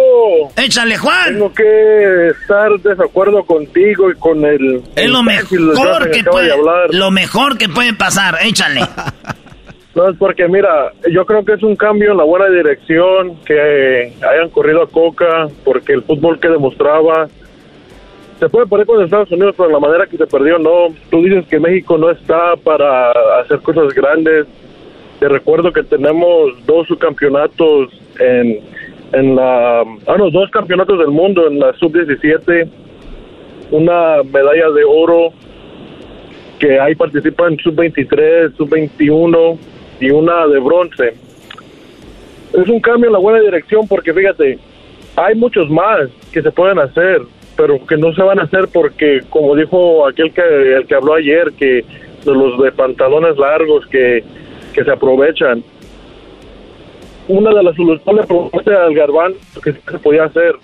Échale, Juan. Tengo que estar desacuerdo contigo y con el. Es lo mejor que, puede. Lo mejor que puede pasar, échale. No, es porque mira, yo creo que es un cambio en la buena dirección que hayan corrido a Coca, porque el fútbol que demostraba se puede poner con Estados Unidos, pero la manera que se perdió, no. Tú dices que México no está para hacer cosas grandes. Te recuerdo que tenemos dos subcampeonatos en, en la. Ah, no, dos campeonatos del mundo en la sub-17, una medalla de oro que ahí participan sub-23, sub-21 y una de bronce. Es un cambio en la buena dirección porque fíjate, hay muchos más que se pueden hacer, pero que no se van a hacer porque, como dijo aquel que, el que habló ayer, que de los de pantalones largos que, que se aprovechan. Una de las soluciones propuse al Garbán que se podía hacer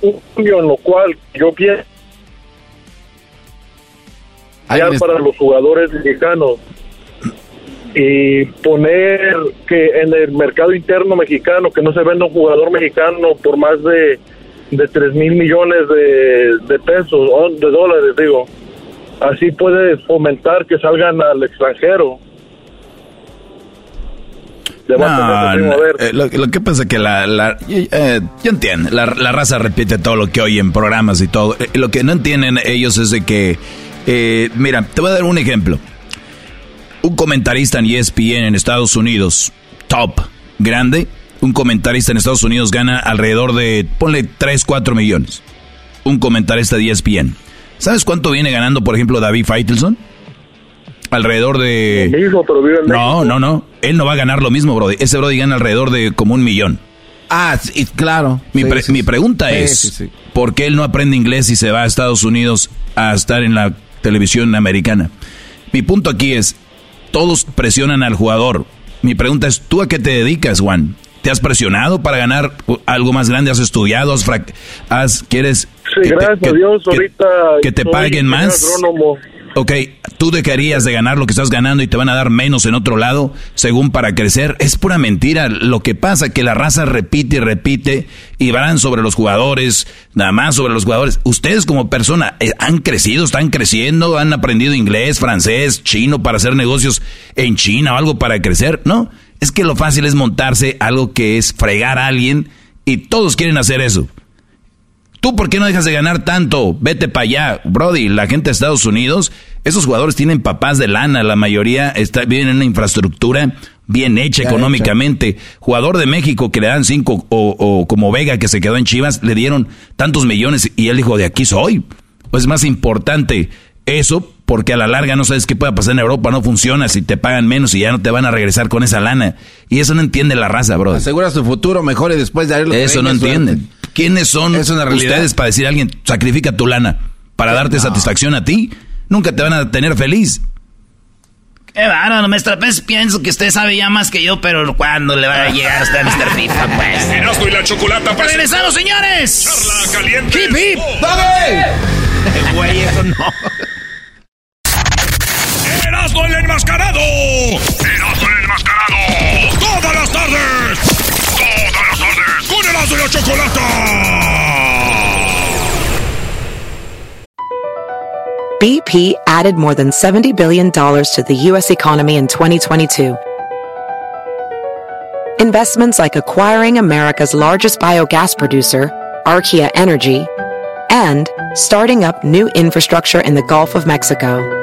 un cambio en lo cual yo pienso para los jugadores mexicanos y poner que en el mercado interno mexicano que no se venda un jugador mexicano por más de, de 3 mil millones de, de pesos o de dólares digo. Así puede fomentar que salgan al extranjero. Eh, lo, que pasa es que la, la eh, yo entiendo, la, la, raza repite todo lo que oye en programas y todo. Eh, lo que no entienden ellos es de que, mira, te voy a dar un ejemplo. Un comentarista en ESPN en Estados Unidos, top, grande, un comentarista en Estados Unidos gana alrededor de, ponle 3, 4 millones. Un comentarista de ESPN. ¿Sabes cuánto viene ganando, por ejemplo, David Feitelson? Alrededor de... no, no, no. Él no va a ganar lo mismo, Brody. Ese Brody gana alrededor de como un millón. Ah, sí, claro. Mi, mi pregunta es, ¿por qué él no aprende inglés y se va a Estados Unidos a estar en la televisión americana? Mi punto aquí es, todos presionan al jugador. Mi pregunta es, ¿tú a qué te dedicas, Juan? ¿Te has presionado para ganar algo más grande? ¿Has estudiado? ¿Has, ¿Quieres sí, gracias a Dios, ahorita que te paguen más? Ok, tú dejarías de ganar lo que estás ganando y te van a dar menos en otro lado, según para crecer. Es pura mentira. Lo que pasa que la raza repite y repite y van sobre los jugadores, nada más sobre los jugadores. Ustedes como persona eh, han crecido, están creciendo, han aprendido inglés, francés, chino para hacer negocios en China o algo para crecer, ¿no? Es que lo fácil es montarse algo que es fregar a alguien y todos quieren hacer eso. ¿Tú por qué no dejas de ganar tanto? Vete para allá. Brody, la gente de Estados Unidos, esos jugadores tienen papás de lana, la mayoría está, viven en una infraestructura bien hecha económicamente. Jugador de México que le dan cinco, o, como Vega que se quedó en Chivas, le dieron tantos millones y él dijo, de aquí soy. Pues es más importante eso porque a la larga no sabes qué puede pasar en Europa, no funciona si te pagan menos y ya no te van a regresar con esa lana. Y eso no entiende la raza, bro. Aseguras tu futuro mejor y después de lo Eso no entienden. ¿Quiénes son ustedes para decir a alguien, sacrifica tu lana para darte satisfacción a ti? Nunca te van a tener feliz. Qué no maestra. Pues pienso que usted sabe ya más que yo, pero ¿cuándo le va a llegar a usted a Mr. FIFA, pues? Erasmo y la chocolata para ¡Regresamos, señores! ¡Charla caliente! ¡Hip, hip! Güey, eso no. ¡Erasmo el enmascarado! ¡Erasmo el enmascarado! ¡Todas las tardes! con Erasmo y la Chocolata. BP added more than $70 billion to the U.S. economy in 2022. Investments like acquiring America's largest biogas producer, Archaea Energy, and starting up new infrastructure in the Gulf of Mexico.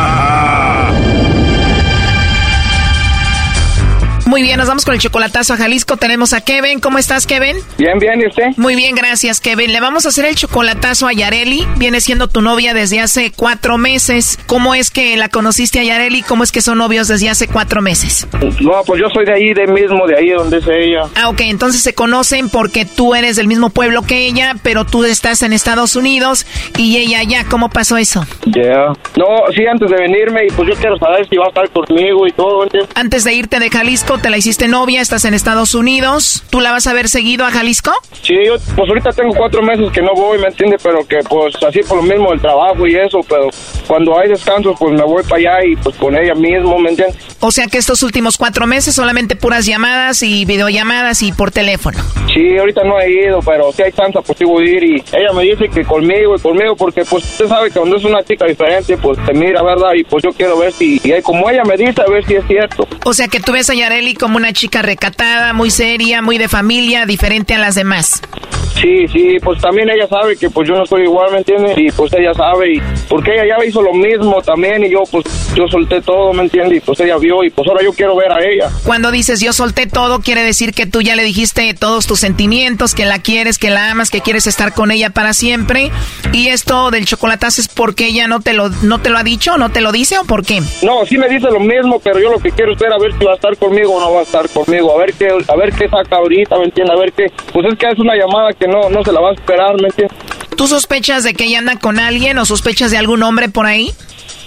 Muy bien, nos vamos con el chocolatazo a Jalisco. Tenemos a Kevin. ¿Cómo estás, Kevin? Bien, bien, ¿y usted? Muy bien, gracias, Kevin. Le vamos a hacer el chocolatazo a Yareli. Viene siendo tu novia desde hace cuatro meses. ¿Cómo es que la conociste a Yareli? ¿Cómo es que son novios desde hace cuatro meses? No, pues yo soy de ahí, de mismo, de ahí donde es ella. Ah, ok, entonces se conocen porque tú eres del mismo pueblo que ella, pero tú estás en Estados Unidos y ella allá. ¿Cómo pasó eso? Ya. No, sí, antes de venirme, y pues yo quiero saber si va a estar conmigo y todo. Antes de irte de Jalisco, te la hiciste novia, estás en Estados Unidos. ¿Tú la vas a ver seguido a Jalisco? Sí, yo pues ahorita tengo cuatro meses que no voy, ¿me entiende? Pero que pues así por lo mismo el trabajo y eso, pero cuando hay descansos pues me voy para allá y pues con ella mismo, ¿me entiendes? O sea que estos últimos cuatro meses solamente puras llamadas y videollamadas y por teléfono. Sí, ahorita no he ido, pero si hay chance pues sí voy a ir y ella me dice que conmigo y conmigo porque pues usted sabe que cuando es una chica diferente pues te mira, ¿verdad? Y pues yo quiero ver si, y como ella me dice, a ver si es cierto. O sea que tú ves a Yareli como una chica recatada, muy seria, muy de familia, diferente a las demás. Sí, sí, pues también ella sabe que pues yo no soy igual, ¿me entiendes? Y pues ella sabe, y porque ella ya hizo lo mismo también y yo pues yo solté todo, ¿me entiendes? Y pues ella vio y pues ahora yo quiero ver a ella. Cuando dices yo solté todo, quiere decir que tú ya le dijiste todos tus sentimientos, que la quieres, que la amas, que quieres estar con ella para siempre. Y esto del chocolatazo es porque ella no te lo no te lo ha dicho, no te lo dice o por qué? No, sí me dice lo mismo, pero yo lo que quiero es ver a ver si va a estar conmigo no va a estar conmigo, a ver qué a ver qué saca ahorita, ¿me entiendes? A ver qué, pues es que es una llamada que no no se la va a esperar, ¿me entiendes? ¿Tú sospechas de que ella anda con alguien o sospechas de algún hombre por ahí?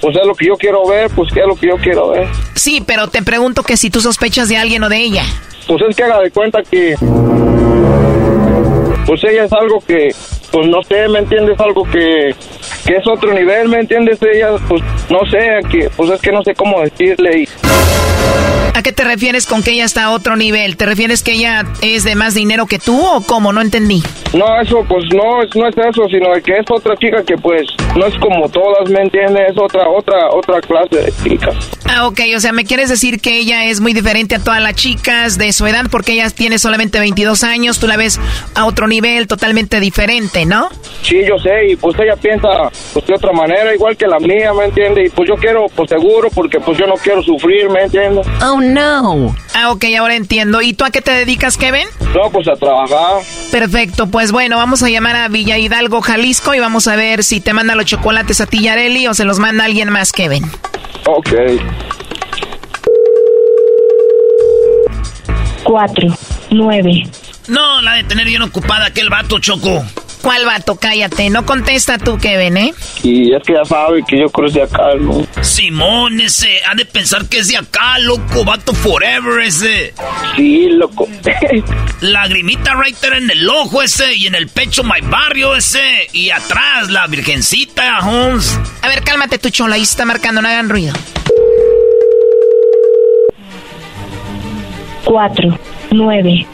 Pues es lo que yo quiero ver, pues que es lo que yo quiero ver. Sí, pero te pregunto que si tú sospechas de alguien o de ella. Pues es que haga de cuenta que pues ella es algo que pues no sé, ¿me entiendes? Algo que, que es otro nivel, ¿me entiendes? Ella, pues no sé, que, pues es que no sé cómo decirle. Y... ¿A qué te refieres con que ella está a otro nivel? ¿Te refieres que ella es de más dinero que tú o cómo? No entendí. No, eso pues no, no es eso, sino que es otra chica que pues no es como todas, ¿me entiendes? Es otra, otra, otra clase de chicas. Ah, ok, o sea, ¿me quieres decir que ella es muy diferente a todas las chicas de su edad porque ella tiene solamente 22 años, tú la ves a otro nivel totalmente diferente, ¿no? Sí, yo sé, y pues ella piensa pues de otra manera, igual que la mía, ¿me entiendes? Y pues yo quiero, pues seguro, porque pues yo no quiero sufrir, ¿me entiendes? Oh, no. Ah, ok, ahora entiendo. ¿Y tú a qué te dedicas, Kevin? No, pues a trabajar. Perfecto, pues bueno, vamos a llamar a Villa Hidalgo, Jalisco, y vamos a ver si te manda los chocolates a ti, Yareli, o se los manda alguien más, Kevin. Ok. Cuatro, nueve. No, la de tener bien ocupada aquel vato, Choco. ¿Cuál vato? Cállate. No contesta tú, Kevin, ¿eh? Y es que ya sabe que yo creo de acá, ¿no? Simón, ese. Ha de pensar que es de acá, loco. Vato forever, ese. Sí, loco. Lagrimita right there en el ojo, ese. Y en el pecho, my barrio, ese. Y atrás, la virgencita, Holmes. A ver, cálmate, tu chola. Ahí está marcando. No hagan ruido. Cuatro, nueve,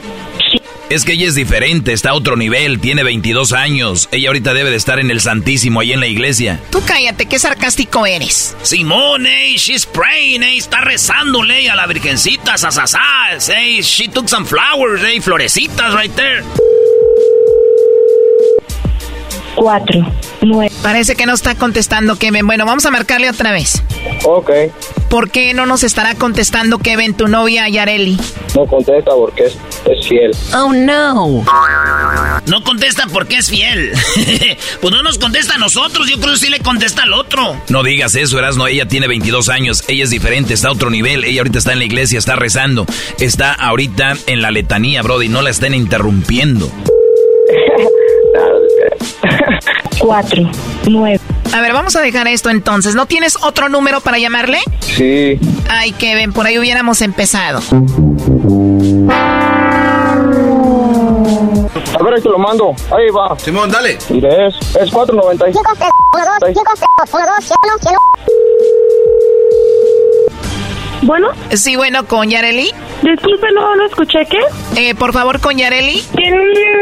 es que ella es diferente, está a otro nivel, tiene 22 años. Ella ahorita debe de estar en el Santísimo, ahí en la iglesia. Tú cállate, qué sarcástico eres. Simón, eh, she's praying, eh, está rezándole a la virgencita, sasasas, eh, she took some flowers, eh, florecitas right there. Cuatro, nueve. Parece que no está contestando Kevin. Bueno, vamos a marcarle otra vez. Ok. ¿Por qué no nos estará contestando Kevin, tu novia Yareli? No contesta porque es, es fiel. Oh, no. No contesta porque es fiel. pues no nos contesta a nosotros, yo creo que sí le contesta al otro. No digas eso, Erasno, ella tiene 22 años, ella es diferente, está a otro nivel, ella ahorita está en la iglesia, está rezando, está ahorita en la letanía, Brody, no la estén interrumpiendo. Cuatro, nueve. A ver, vamos a dejar esto entonces. ¿No tienes otro número para llamarle? Sí. Ay, Kevin, por ahí hubiéramos empezado. A ver, ahí te lo mando. Ahí va. Simón, dale. Mire, es, es 495. Bueno. Sí, bueno, con Yareli. Disculpe, no lo escuché, ¿qué? Eh, por favor, con Yareli. ¿Quién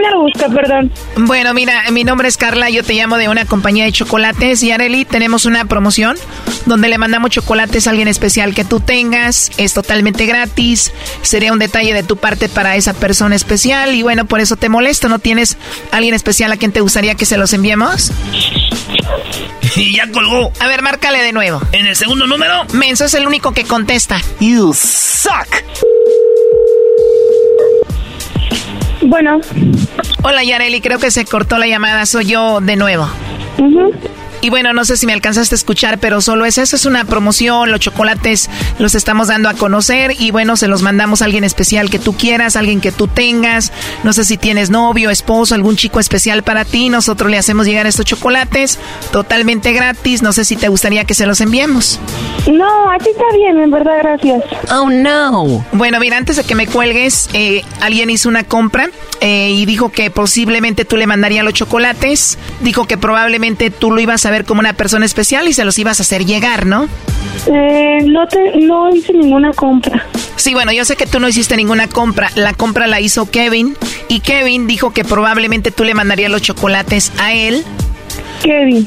la busca, perdón? Bueno, mira, mi nombre es Carla, yo te llamo de una compañía de chocolates. Yareli, tenemos una promoción donde le mandamos chocolates a alguien especial que tú tengas. Es totalmente gratis. Sería un detalle de tu parte para esa persona especial. Y bueno, por eso te molesto. ¿No tienes alguien especial a quien te gustaría que se los enviemos? Y ya colgó. A ver, márcale de nuevo. ¿En el segundo número? Menso es el único que contesta. You suck. Bueno. Hola, Yareli. Creo que se cortó la llamada. Soy yo de nuevo. Y bueno, no sé si me alcanzaste a escuchar, pero solo es eso, es una promoción, los chocolates los estamos dando a conocer y bueno, se los mandamos a alguien especial que tú quieras, alguien que tú tengas, no sé si tienes novio, esposo, algún chico especial para ti, nosotros le hacemos llegar estos chocolates totalmente gratis, no sé si te gustaría que se los enviemos. No, a ti está bien, en verdad, gracias. Oh, no. Bueno, mira, antes de que me cuelgues, eh, alguien hizo una compra eh, y dijo que posiblemente tú le mandarías los chocolates, dijo que probablemente tú lo ibas a ver como una persona especial y se los ibas a hacer llegar, ¿no? Eh, no, te, no hice ninguna compra. Sí, bueno, yo sé que tú no hiciste ninguna compra. La compra la hizo Kevin y Kevin dijo que probablemente tú le mandarías los chocolates a él. Kevin.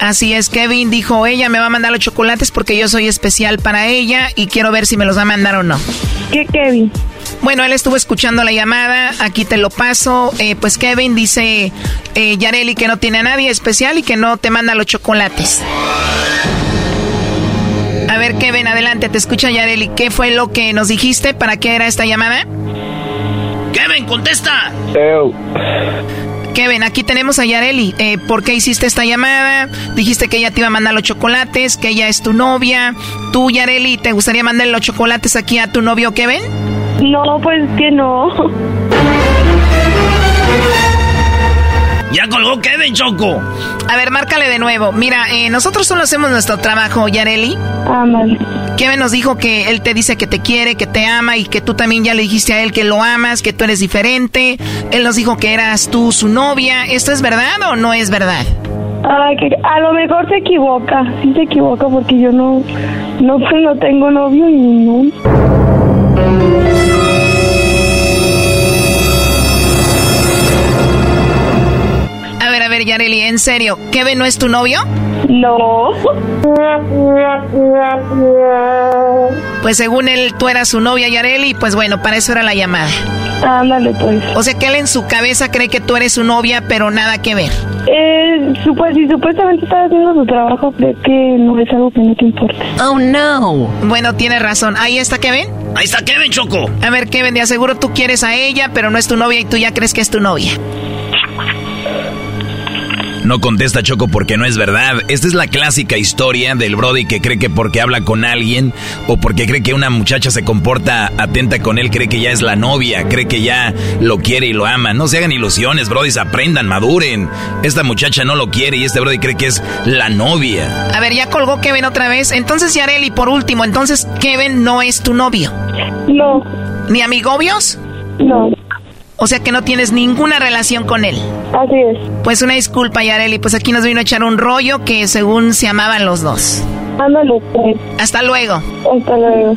Así es, Kevin dijo, ella me va a mandar los chocolates porque yo soy especial para ella y quiero ver si me los va a mandar o no. ¿Qué Kevin? Bueno, él estuvo escuchando la llamada, aquí te lo paso. Eh, pues Kevin dice, eh, Yareli, que no tiene a nadie especial y que no te manda los chocolates. A ver, Kevin, adelante, te escucha Yareli. ¿Qué fue lo que nos dijiste? ¿Para qué era esta llamada? Kevin, contesta. Kevin, aquí tenemos a Yareli. Eh, ¿Por qué hiciste esta llamada? Dijiste que ella te iba a mandar los chocolates, que ella es tu novia. ¿Tú, Yareli, te gustaría mandar los chocolates aquí a tu novio Kevin? No, pues que no. Ya colgó Kevin, Choco. A ver, márcale de nuevo. Mira, eh, nosotros solo hacemos nuestro trabajo, Yareli. Ah, Kevin nos dijo que él te dice que te quiere, que te ama y que tú también ya le dijiste a él que lo amas, que tú eres diferente. Él nos dijo que eras tú su novia. ¿Esto es verdad o no es verdad? Ay, que a lo mejor se equivoca, sí se equivoca porque yo no, no, pues no tengo novio y no. A ver, a ver, Yareli, en serio, ¿Kevin no es tu novio? No. Pues según él, tú eras su novia, Yareli, pues bueno, para eso era la llamada. Ándale, pues. O sea que él en su cabeza cree que tú eres su novia, pero nada que ver. Eh, supo- si supuestamente está haciendo su trabajo, creo que no es algo que no te importa. Oh, no. Bueno, tienes razón. Ahí está Kevin. Ahí está Kevin, Choco. A ver, Kevin, de aseguro tú quieres a ella, pero no es tu novia y tú ya crees que es tu novia. No contesta Choco porque no es verdad. Esta es la clásica historia del Brody que cree que porque habla con alguien o porque cree que una muchacha se comporta atenta con él, cree que ya es la novia, cree que ya lo quiere y lo ama. No se hagan ilusiones, Brody, aprendan, maduren. Esta muchacha no lo quiere y este Brody cree que es la novia. A ver, ya colgó Kevin otra vez. Entonces, Yareli, por último, entonces Kevin no es tu novio. No. ¿Ni amigobios? No. O sea que no tienes ninguna relación con él. Así es. Pues una disculpa, Yareli. Pues aquí nos vino a echar un rollo que según se amaban los dos. Ándale, pues. Hasta luego. Hasta luego.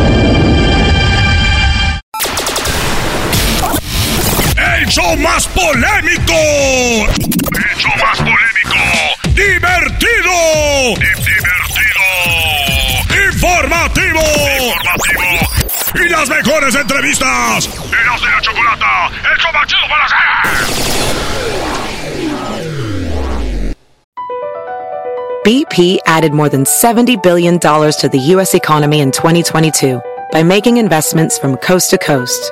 show más polémico! ¡El show más polémico! ¡Divertido! ¡Divertido! ¡Informativo! ¡Informativo! ¡Y las mejores entrevistas! ¡Eras de la chocolata! ¡El show más chido para hacer! BP added more than $70 billion to the U.S. economy in 2022 by making investments from coast to coast.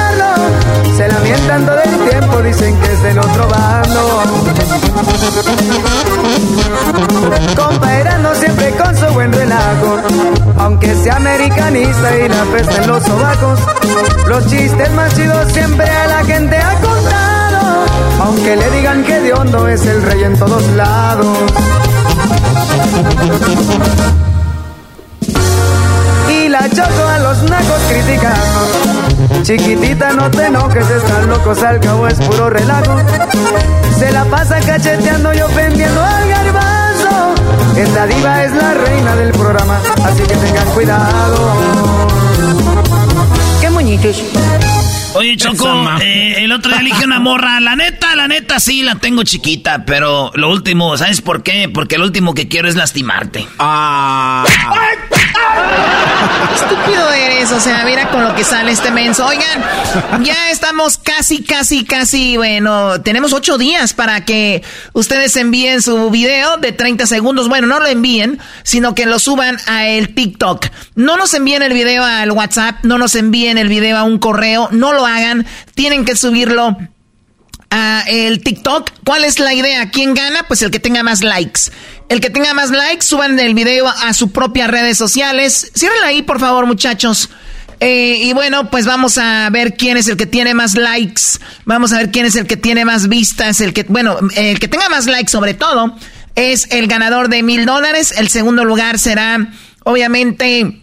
Se lamentan todo el tiempo, dicen que es del otro bando. Compaerando siempre con su buen relajo, aunque sea americanista y la fiesta en los sobacos. Los chistes más chidos siempre a la gente ha contado, aunque le digan que de hondo es el rey en todos lados. Choco a los nacos criticando. Chiquitita, no te enojes, están locos, al cabo es puro relajo. Se la pasa cacheteando y ofendiendo al garbanzo. Esta diva es la reina del programa, así que tengan cuidado. Qué muñitos. Oye, Choco, eh, el otro día elige una morra. La neta, la neta, sí, la tengo chiquita. Pero lo último, ¿sabes por qué? Porque lo último que quiero es lastimarte. Ah. Estúpido eres, o sea, mira con lo que sale este menso. Oigan, ya estamos casi, casi, casi, bueno, tenemos ocho días para que ustedes envíen su video de 30 segundos. Bueno, no lo envíen, sino que lo suban a el TikTok. No nos envíen el video al WhatsApp, no nos envíen el video a un correo, no lo hagan, tienen que subirlo a el TikTok. ¿Cuál es la idea? ¿Quién gana? Pues el que tenga más likes. El que tenga más likes, suban el video a sus propias redes sociales. Cierren ahí, por favor, muchachos. Eh, y bueno, pues vamos a ver quién es el que tiene más likes. Vamos a ver quién es el que tiene más vistas. El que, bueno, el que tenga más likes sobre todo es el ganador de mil dólares. El segundo lugar será, obviamente,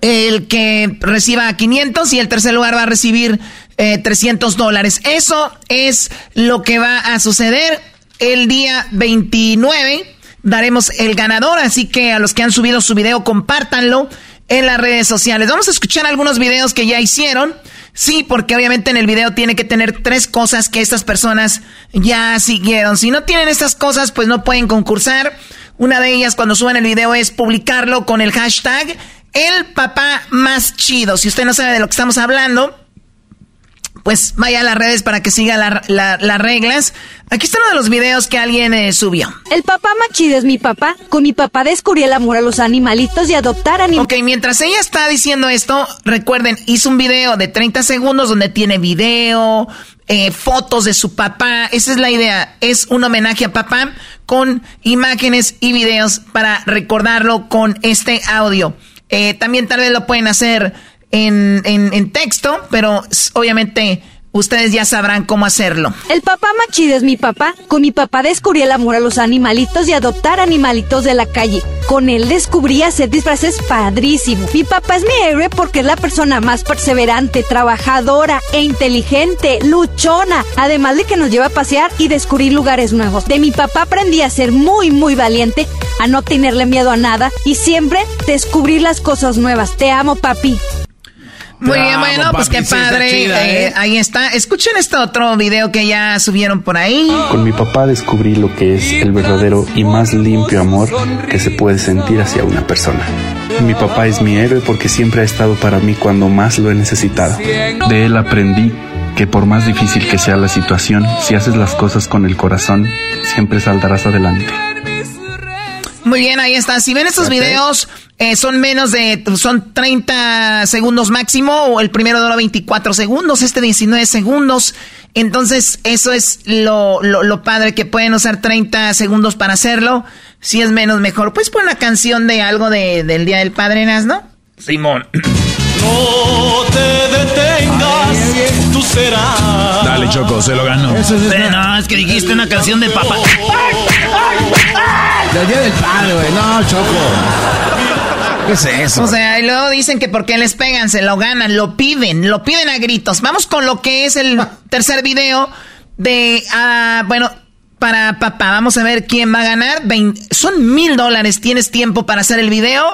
el que reciba 500 y el tercer lugar va a recibir 300 eh, dólares. Eso es lo que va a suceder el día 29. Daremos el ganador, así que a los que han subido su video, compártanlo en las redes sociales. Vamos a escuchar algunos videos que ya hicieron. Sí, porque obviamente en el video tiene que tener tres cosas que estas personas ya siguieron. Si no tienen estas cosas, pues no pueden concursar. Una de ellas cuando suban el video es publicarlo con el hashtag el papá más chido. Si usted no sabe de lo que estamos hablando, pues vaya a las redes para que siga las reglas. Aquí está uno de los videos que alguien eh, subió. El papá más chido es mi papá. Con mi papá descubrí el amor a los animalitos y adoptar animales. Ok, mientras ella está diciendo esto, recuerden, hizo un video de 30 segundos donde tiene video, eh, fotos de su papá. Esa es la idea. Es un homenaje a papá con imágenes y videos para recordarlo con este audio. Eh, también tal vez lo pueden hacer en, en, texto, pero obviamente Ustedes ya sabrán cómo hacerlo. El papá más chido es mi papá. Con mi papá descubrí el amor a los animalitos y adoptar animalitos de la calle. Con él descubrí hacer disfraces padrísimo. Mi papá es mi héroe porque es la persona más perseverante, trabajadora e inteligente, luchona. Además de que nos lleva a pasear y descubrir lugares nuevos. De mi papá aprendí a ser muy, muy valiente, a no tenerle miedo a nada y siempre descubrir las cosas nuevas. Te amo, papi. Muy bien, bueno, pues qué padre. Eh, ¿eh? Ahí está. Escuchen este otro video que ya subieron por ahí. Con mi papá descubrí lo que es el verdadero y más limpio amor que se puede sentir hacia una persona. Mi papá es mi héroe porque siempre ha estado para mí cuando más lo he necesitado. De él aprendí que por más difícil que sea la situación, si haces las cosas con el corazón, siempre saldrás adelante. Muy bien, ahí está. Si ven estos videos, eh, son menos de, son 30 segundos máximo, o el primero dura 24 segundos, este 19 segundos. Entonces, eso es lo, lo, padre, que pueden usar 30 segundos para hacerlo. Si es menos, mejor. Pues pon una canción de algo de, del Día del Padre, ¿no? Simón. No te detengas, tú serás. Dale, Choco, se lo ganó. no, es que dijiste una canción de papá. Del Día del Padre, güey. No, Choco. ¿Qué es eso? O sea, y luego dicen que porque les pegan, se lo ganan, lo piden, lo piden a gritos. Vamos con lo que es el tercer video de, uh, bueno, para papá. Vamos a ver quién va a ganar. son mil dólares. Tienes tiempo para hacer el video.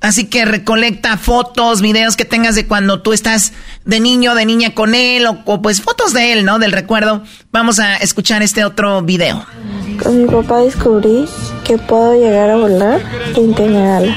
Así que recolecta fotos, videos que tengas de cuando tú estás de niño, de niña con él, o, pues fotos de él, ¿no? Del recuerdo. Vamos a escuchar este otro video. Con mi papá descubrí que puedo llegar a volar sin tener alas,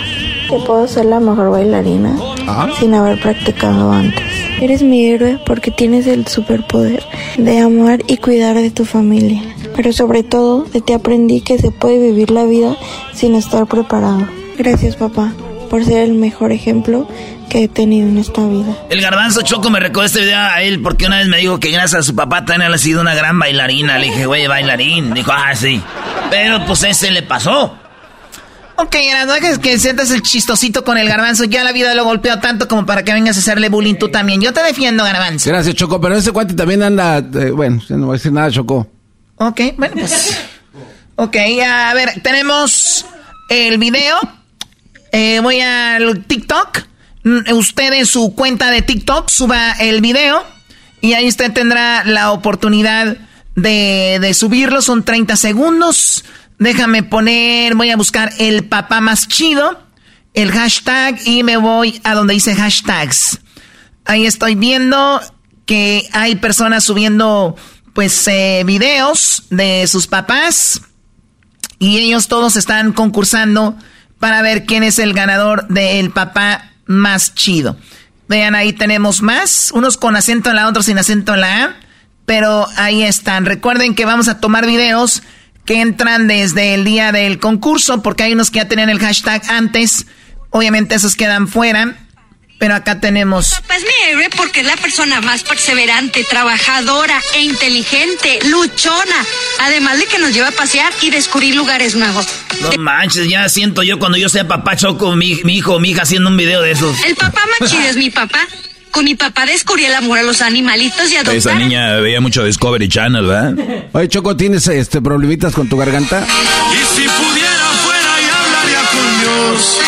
que puedo ser la mejor bailarina ah. sin haber practicado antes. Eres mi héroe porque tienes el superpoder de amar y cuidar de tu familia. Pero sobre todo, de ti aprendí que se puede vivir la vida sin estar preparado. Gracias, papá por ser el mejor ejemplo que he tenido en esta vida. El garbanzo Choco me recordó este video a él porque una vez me dijo que gracias a su papá también ha sido una gran bailarina. Le dije, güey, bailarín. Dijo, ah, sí. Pero pues ese le pasó. Ok, no dejes que sientas el chistosito con el garbanzo. Ya la vida lo golpeó tanto como para que vengas a hacerle bullying tú también. Yo te defiendo, garbanzo. Gracias, Choco. Pero ese cuate también anda. Eh, bueno, no voy a decir nada, Choco. Ok, bueno, pues. Ok, a ver, tenemos el video. Eh, voy al TikTok. Mm, usted en su cuenta de TikTok suba el video. Y ahí usted tendrá la oportunidad de, de subirlo. Son 30 segundos. Déjame poner, voy a buscar el papá más chido, el hashtag y me voy a donde dice hashtags. Ahí estoy viendo que hay personas subiendo pues eh, videos de sus papás y ellos todos están concursando para ver quién es el ganador del papá más chido. Vean, ahí tenemos más, unos con acento en la, otros sin acento en la A, pero ahí están. Recuerden que vamos a tomar videos que entran desde el día del concurso, porque hay unos que ya tenían el hashtag antes. Obviamente esos quedan fuera. Pero acá tenemos. Papá es mi héroe porque es la persona más perseverante, trabajadora e inteligente, luchona. Además de que nos lleva a pasear y descubrir lugares nuevos. No manches, ya siento yo cuando yo sea papá choco mi, mi hijo o mi hija haciendo un video de esos. El papá más chido es mi papá. Con mi papá descubrí el amor a los animalitos y adoptar. Esa niña veía mucho Discovery Channel, ¿verdad? Oye, Choco, ¿tienes este problemitas con tu garganta? Y si pudiera fuera y hablaría con Dios,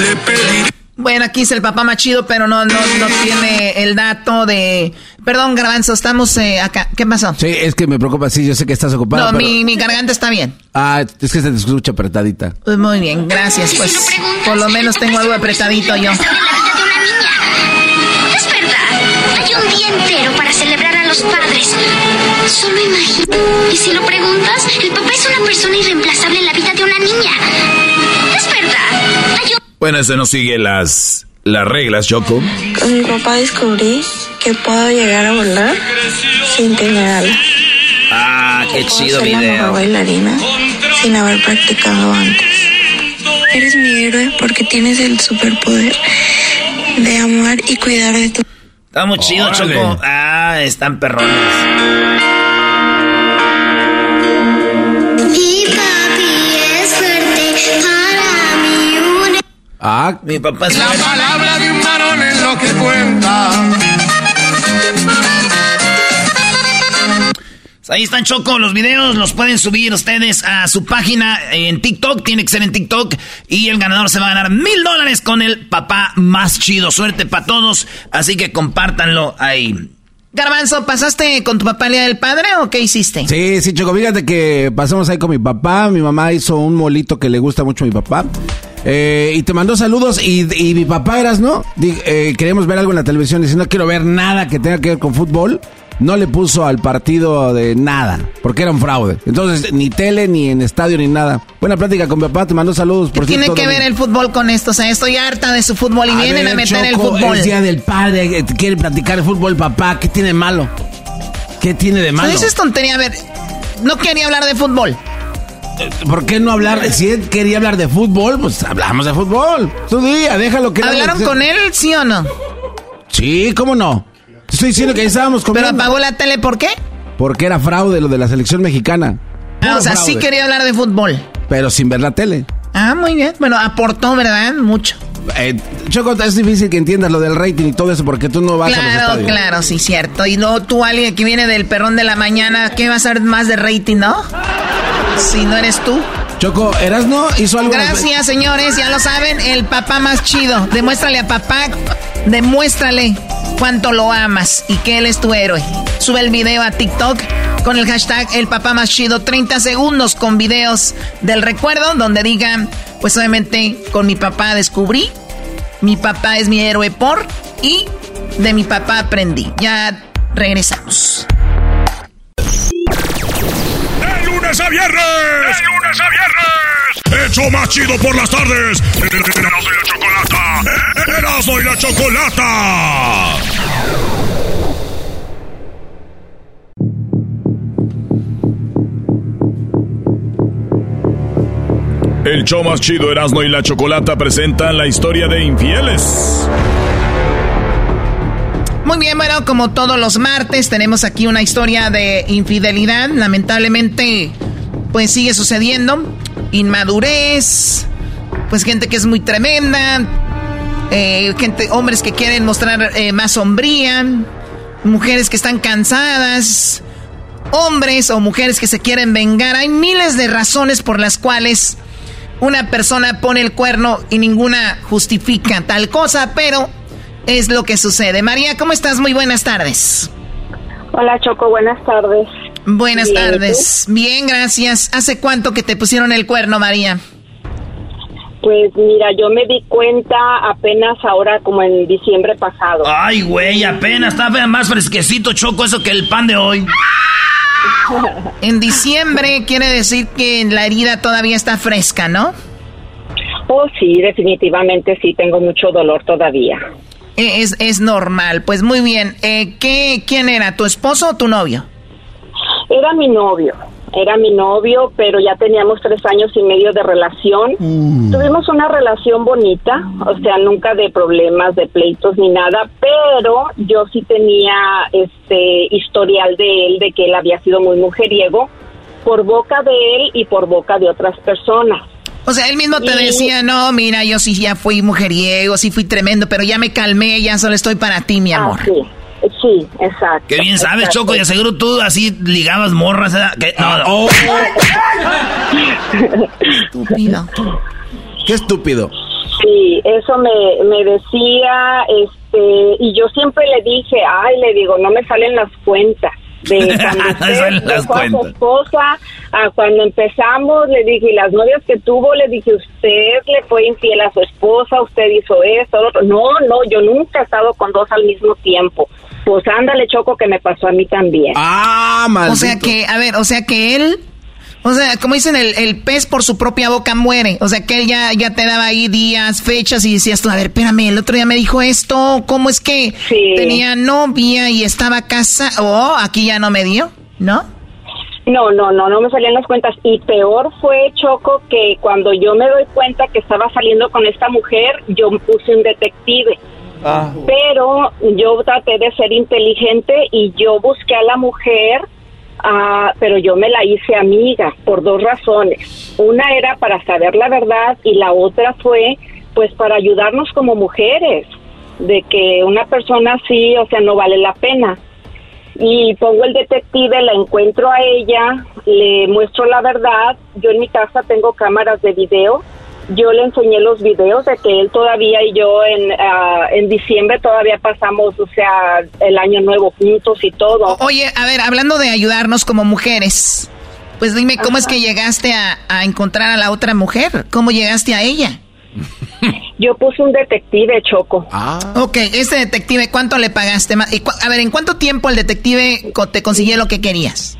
le pediría... Bueno, aquí es el papá más chido, pero no, no, no tiene el dato de... Perdón, Garbanzo, estamos eh, acá. ¿Qué pasó? Sí, es que me preocupa, sí, yo sé que estás ocupado. No, mi, mi garganta está bien. Ah, es que se te escucha apretadita. Pues muy bien, gracias. Pues por lo menos tengo algo apretadito yo. Día entero para celebrar a los padres. Solo imagina. Y si lo preguntas, el papá es una persona irreemplazable en la vida de una niña. Es verdad. Bueno, eso no sigue las, las reglas, Choco. Con mi papá descubrí que puedo llegar a volar sin tener alas. Ah, qué chido ser video. la mejor bailarina sin haber practicado antes. Eres mi héroe porque tienes el superpoder de amar y cuidar de tu Está muy chido, Órale. Choco. Ah, están perrones. Mi papi es fuerte para mí. Un... Ah, mi papá es La palabra de un varón es lo que cuenta. Ahí están Choco, los videos los pueden subir ustedes a su página en TikTok, tiene que ser en TikTok y el ganador se va a ganar mil dólares con el papá más chido. Suerte para todos, así que compártanlo ahí. Garbanzo, ¿pasaste con tu papá el día del padre o qué hiciste? Sí, sí, Choco, fíjate que pasamos ahí con mi papá. Mi mamá hizo un molito que le gusta mucho a mi papá. Eh, y te mandó saludos y, y mi papá eras, ¿no? Di- eh, queríamos ver algo en la televisión si no quiero ver nada que tenga que ver con fútbol, no le puso al partido de nada, porque era un fraude. Entonces, ni tele, ni en estadio, ni nada. Buena plática con mi papá, te mandó saludos. Por Tiene cierto, que ver el fútbol con esto, o sea, estoy harta de su fútbol y vienen ver, a meter el fútbol. Es día del padre, eh, quiere platicar el fútbol, papá. ¿Qué tiene de malo? ¿Qué tiene de malo? Eso es tontería, a ver, no quería hablar de fútbol. ¿Por qué no hablar? Si él quería hablar de fútbol, pues hablamos de fútbol. Tu día, déjalo que... ¿Hablaron con él, sí o no? Sí, ¿cómo no? Te estoy diciendo que ahí estábamos comiendo. ¿Pero apagó la tele por qué? Porque era fraude lo de la selección mexicana. Ah, o sea, sí quería hablar de fútbol. Pero sin ver la tele. Ah, muy bien. Bueno, aportó, ¿verdad? Mucho. Eh, Choco, es difícil que entiendas lo del rating y todo eso porque tú no vas a los Claro, estadios. claro, sí, cierto. Y luego tú, alguien que viene del perrón de la mañana, ¿qué vas a ver más de rating, no? Si no eres tú. Choco, Erasno hizo algo... Gracias, señores, ya lo saben, el papá más chido. Demuéstrale a papá, demuéstrale cuánto lo amas y que él es tu héroe. Sube el video a TikTok con el hashtag el papá más chido, 30 segundos con videos del recuerdo donde digan, pues obviamente con mi papá descubrí, mi papá es mi héroe por y de mi papá aprendí. Ya regresamos. Lunes a viernes! ¡De lunes a viernes! ¡Hecho más chido por las tardes! ¡Erasmo y la Chocolata! ¡Erasmo y la Chocolata! El show más chido Erasmo y la Chocolata presentan la historia de infieles. Muy bien, bueno, como todos los martes tenemos aquí una historia de infidelidad. Lamentablemente, pues sigue sucediendo. Inmadurez, pues gente que es muy tremenda, eh, gente, hombres que quieren mostrar eh, más sombría, mujeres que están cansadas, hombres o mujeres que se quieren vengar. Hay miles de razones por las cuales una persona pone el cuerno y ninguna justifica tal cosa, pero es lo que sucede. María, ¿cómo estás? Muy buenas tardes. Hola Choco, buenas tardes. Buenas tardes. Bien, gracias. ¿Hace cuánto que te pusieron el cuerno, María? Pues mira, yo me di cuenta apenas ahora como en diciembre pasado. Ay, güey, apenas está más fresquecito, Choco, eso que el pan de hoy. en diciembre quiere decir que la herida todavía está fresca, ¿no? Oh, sí, definitivamente sí, tengo mucho dolor todavía. Eh, es, es normal, pues muy bien. Eh, ¿qué, ¿Quién era, tu esposo o tu novio? Era mi novio era mi novio, pero ya teníamos tres años y medio de relación. Mm. Tuvimos una relación bonita, o sea, nunca de problemas, de pleitos ni nada, pero yo sí tenía este historial de él, de que él había sido muy mujeriego, por boca de él y por boca de otras personas. O sea, él mismo te decía, no, mira, yo sí ya fui mujeriego, sí fui tremendo, pero ya me calmé, ya solo estoy para ti, mi amor. sí. Sí, exacto. Qué bien sabes, Choco, y aseguro tú así ligabas morras. ¿eh? No, no. Oh. estúpido. Qué estúpido. Sí, eso me, me decía, este, y yo siempre le dije, ay, le digo, no me salen las cuentas de cuando usted dejó a su esposa, a cuando empezamos, le dije, y las novias que tuvo, le dije, usted le fue infiel a su esposa, usted hizo esto, otro. No, no, yo nunca he estado con dos al mismo tiempo. Pues ándale, Choco, que me pasó a mí también. Ah, O sea que, a ver, o sea que él... O sea, como dicen, el, el, pez por su propia boca muere. O sea, que él ya, ya te daba ahí días, fechas y decías tú, a ver, espérame, el otro día me dijo esto, ¿cómo es que tenía novia y estaba casa? Oh, aquí ya no me dio, ¿no? No, no, no, no me salían las cuentas. Y peor fue, Choco, que cuando yo me doy cuenta que estaba saliendo con esta mujer, yo puse un detective. Ah. Pero yo traté de ser inteligente y yo busqué a la mujer, uh, pero yo me la hice amiga por dos razones. Una era para saber la verdad y la otra fue pues para ayudarnos como mujeres, de que una persona así, o sea, no vale la pena. Y pongo el detective, la encuentro a ella, le muestro la verdad. Yo en mi casa tengo cámaras de video yo le enseñé los videos de que él todavía y yo en, ah, en diciembre todavía pasamos, o sea, el año nuevo juntos y todo. Oye, a ver, hablando de ayudarnos como mujeres, pues dime, ¿cómo es que llegaste a, encontrar a la otra mujer? ¿Cómo llegaste a ella? Yo puse un detective, Choco. Ah. Ok, ese detective, ¿cuánto le pagaste? A ver, ¿en cuánto tiempo el detective te consiguió lo que querías?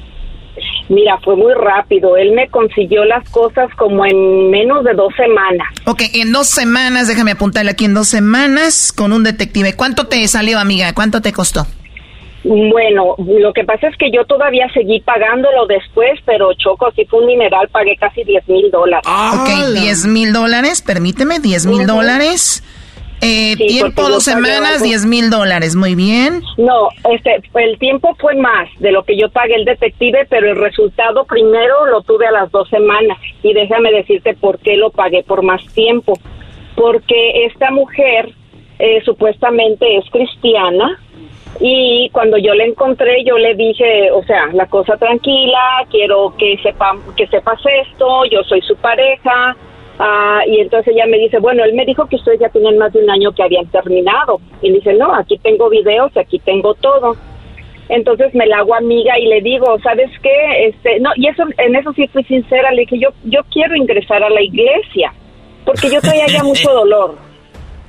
Mira, fue muy rápido. Él me consiguió las cosas como en menos de dos semanas. Ok, en dos semanas, déjame apuntarle aquí, en dos semanas con un detective. ¿Cuánto te salió, amiga? ¿Cuánto te costó? Bueno, lo que pasa es que yo todavía seguí pagándolo después, pero Choco, si fue un mineral, pagué casi 10 mil dólares. ok, 10 mil dólares, permíteme, 10 mil dólares. Eh, tiempo, dos semanas, 10 mil dólares, muy bien. No, este, el tiempo fue más de lo que yo pagué el detective, pero el resultado primero lo tuve a las dos semanas. Y déjame decirte por qué lo pagué por más tiempo. Porque esta mujer eh, supuestamente es cristiana, y cuando yo la encontré yo le dije, o sea, la cosa tranquila, quiero que sepa que sepas esto, yo soy su pareja, Ah, y entonces ella me dice, bueno, él me dijo que ustedes ya tienen más de un año que habían terminado. Y dice, no, aquí tengo videos, aquí tengo todo. Entonces me la hago amiga y le digo, ¿sabes qué? Este, no, y eso, en eso sí fui sincera, le dije, yo, yo quiero ingresar a la iglesia, porque yo traía ya mucho dolor.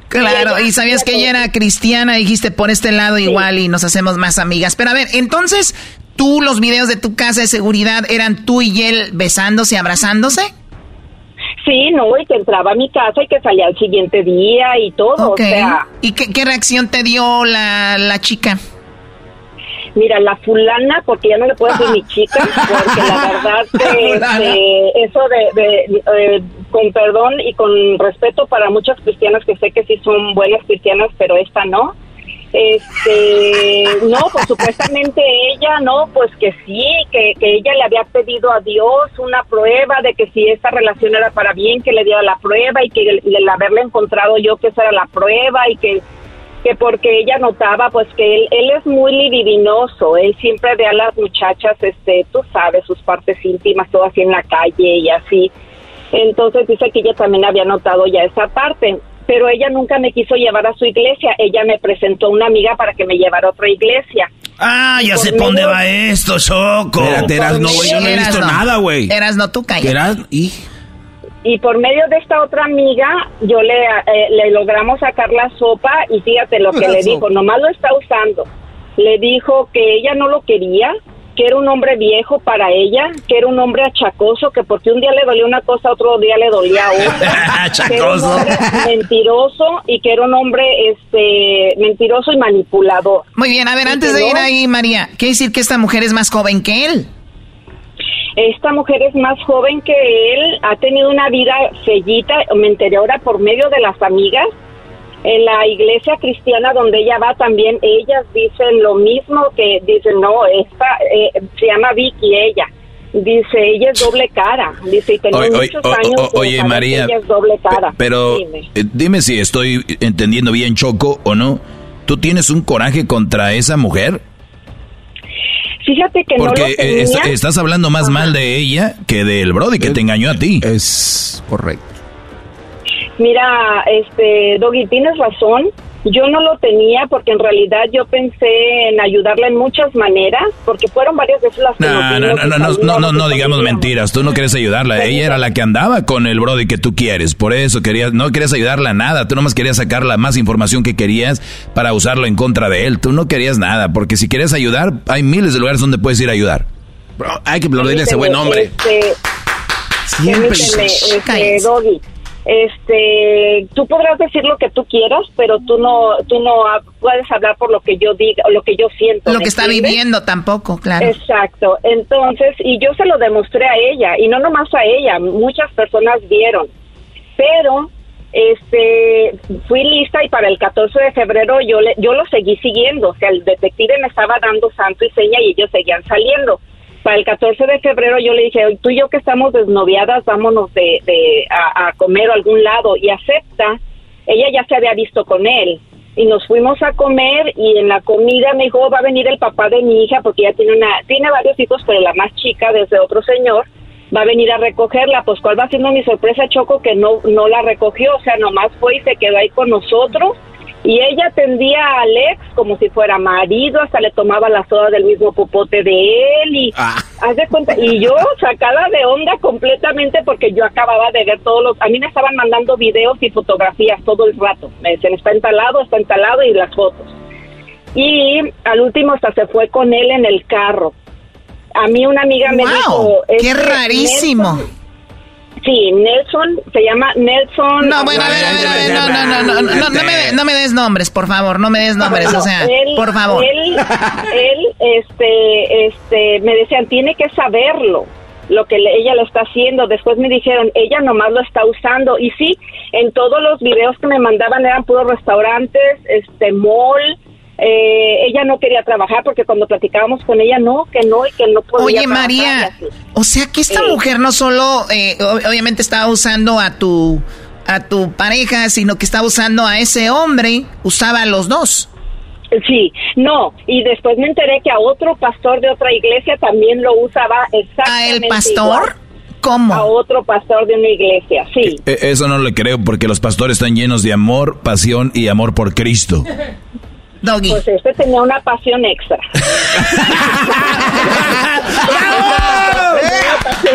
Claro, y sabías que ella era cristiana, dijiste por este lado igual y nos hacemos más amigas. Pero a ver, entonces, ¿tú los videos de tu casa de seguridad eran tú y él besándose, abrazándose? Sí, no, y que entraba a mi casa y que salía al siguiente día y todo, o sea... ¿Y qué, reacción te dio la, la chica? Mira, la fulana, porque ya no le puedo decir mi chica, porque la verdad, que, eso de, con perdón y con respeto para muchas cristianas que sé que sí son buenas cristianas, pero esta no. Este, no, pues supuestamente ella, no, pues que sí, que, que ella le había pedido a Dios una prueba de que si esta relación era para bien, que le diera la prueba y que el, el haberle encontrado yo que esa era la prueba y que que porque ella notaba pues que él, él es muy libidinoso, él siempre ve a las muchachas, este, tú sabes, sus partes íntimas, todo así en la calle y así. Entonces dice que ella también había notado ya esa parte, pero ella nunca me quiso llevar a su iglesia, ella me presentó una amiga para que me llevara a otra iglesia. Ah, ya sé por dónde va esto, Choco. Espérate, eras no, güey, yo no he visto nada, güey. Eras no, tú. Eras, y... Y por medio de esta otra amiga, yo le, eh, le logramos sacar la sopa y fíjate lo que La le sopa. dijo, nomás lo está usando. Le dijo que ella no lo quería, que era un hombre viejo para ella, que era un hombre achacoso, que porque un día le dolía una cosa, otro día le dolía otra. que era un Achacoso. hombre mentiroso y que era un hombre este mentiroso y manipulador. Muy bien, a ver, antes de ir ahí, María, ¿quiere decir que esta mujer es más joven que él? Esta mujer es más joven que él, ha tenido una vida fellita, me enteré ahora por medio de las amigas. En la iglesia cristiana donde ella va también, ellas dicen lo mismo que dicen, no, esta eh, se llama Vicky, ella. Dice, ella es doble cara. Dice, y tenía Oye, oye, muchos o- o- años. oye, que María, Ella es doble cara. Pero Dime. eh, dime si estoy entendiendo bien, Choco, o no. ¿Tú tienes un coraje contra esa mujer? Fíjate que Porque no lo eh, tenía. estás hablando más mal de ella que del Brody que te engañó a ti. Es correcto. Mira, este, Doggy, tienes razón. Yo no lo tenía porque en realidad yo pensé en ayudarla en muchas maneras, porque fueron varias veces las que No, no, no, no, no, no, no, digamos mentiras. Tú no quieres ayudarla. Ella era la que andaba con el Brody que tú quieres. Por eso querías, no querías ayudarla a nada. Tú nomás querías sacar la más información que querías para usarlo en contra de él. Tú no querías nada, porque si quieres ayudar, hay miles de lugares donde puedes ir a ayudar. Bro, hay que aplaudirle a ese buen Permíteme, hombre. Este, Siempre. este. Doggy. Este, tú podrás decir lo que tú quieras, pero tú no, tú no puedes hablar por lo que yo diga, o lo que yo siento. Lo ¿me que está entiendes? viviendo tampoco, claro. Exacto. Entonces, y yo se lo demostré a ella, y no nomás a ella, muchas personas vieron. Pero, este, fui lista y para el 14 de febrero yo, le, yo lo seguí siguiendo. O sea, el detective me estaba dando santo y seña y ellos seguían saliendo. Para el 14 de febrero yo le dije, tú y yo que estamos desnoviadas, vámonos de, de a, a comer a algún lado. Y acepta, ella ya se había visto con él. Y nos fuimos a comer y en la comida me dijo, "Oh, va a venir el papá de mi hija porque ella tiene una, tiene varios hijos, pero la más chica desde otro señor, va a venir a recogerla. Pues cuál va siendo mi sorpresa, Choco, que no, no la recogió, o sea, nomás fue y se quedó ahí con nosotros. Y ella atendía a Alex como si fuera marido, hasta le tomaba la soda del mismo popote de él y haz de cuenta, y yo sacada de onda completamente porque yo acababa de ver todos los, a mí me estaban mandando videos y fotografías todo el rato, me decían está entalado, está entalado y las fotos. Y al último hasta se fue con él en el carro. A mí una amiga me Wow, dijo, qué "Este rarísimo." Sí, Nelson, se llama Nelson. No, bueno, a ver, a ver, a ver, no, no, no, no, no, no, no me, de- no me des nombres, por favor, no me des nombres, o sea, Él- por favor. Él, él, este, este, me decían, tiene que saberlo, lo que le- ella lo está haciendo. Después me dijeron, ella nomás lo está usando. Y sí, en todos los videos que me mandaban eran puros restaurantes, este, mall. Eh, ella no quería trabajar porque cuando platicábamos con ella, no, que no, y que no podía Oye, María, o sea que esta Sí. mujer no solo, eh, ob- obviamente estaba usando a tu, a tu pareja, sino que estaba usando a ese hombre, usaba a los dos. Sí, no, y después me enteré que a otro pastor de otra iglesia también lo usaba exactamente ¿A el pastor? igual. ¿Cómo? A otro pastor de una iglesia, sí. Eh, Eso no le creo porque los pastores están llenos de amor, pasión y amor por Cristo. Doggy. Pues este tenía una pasión extra.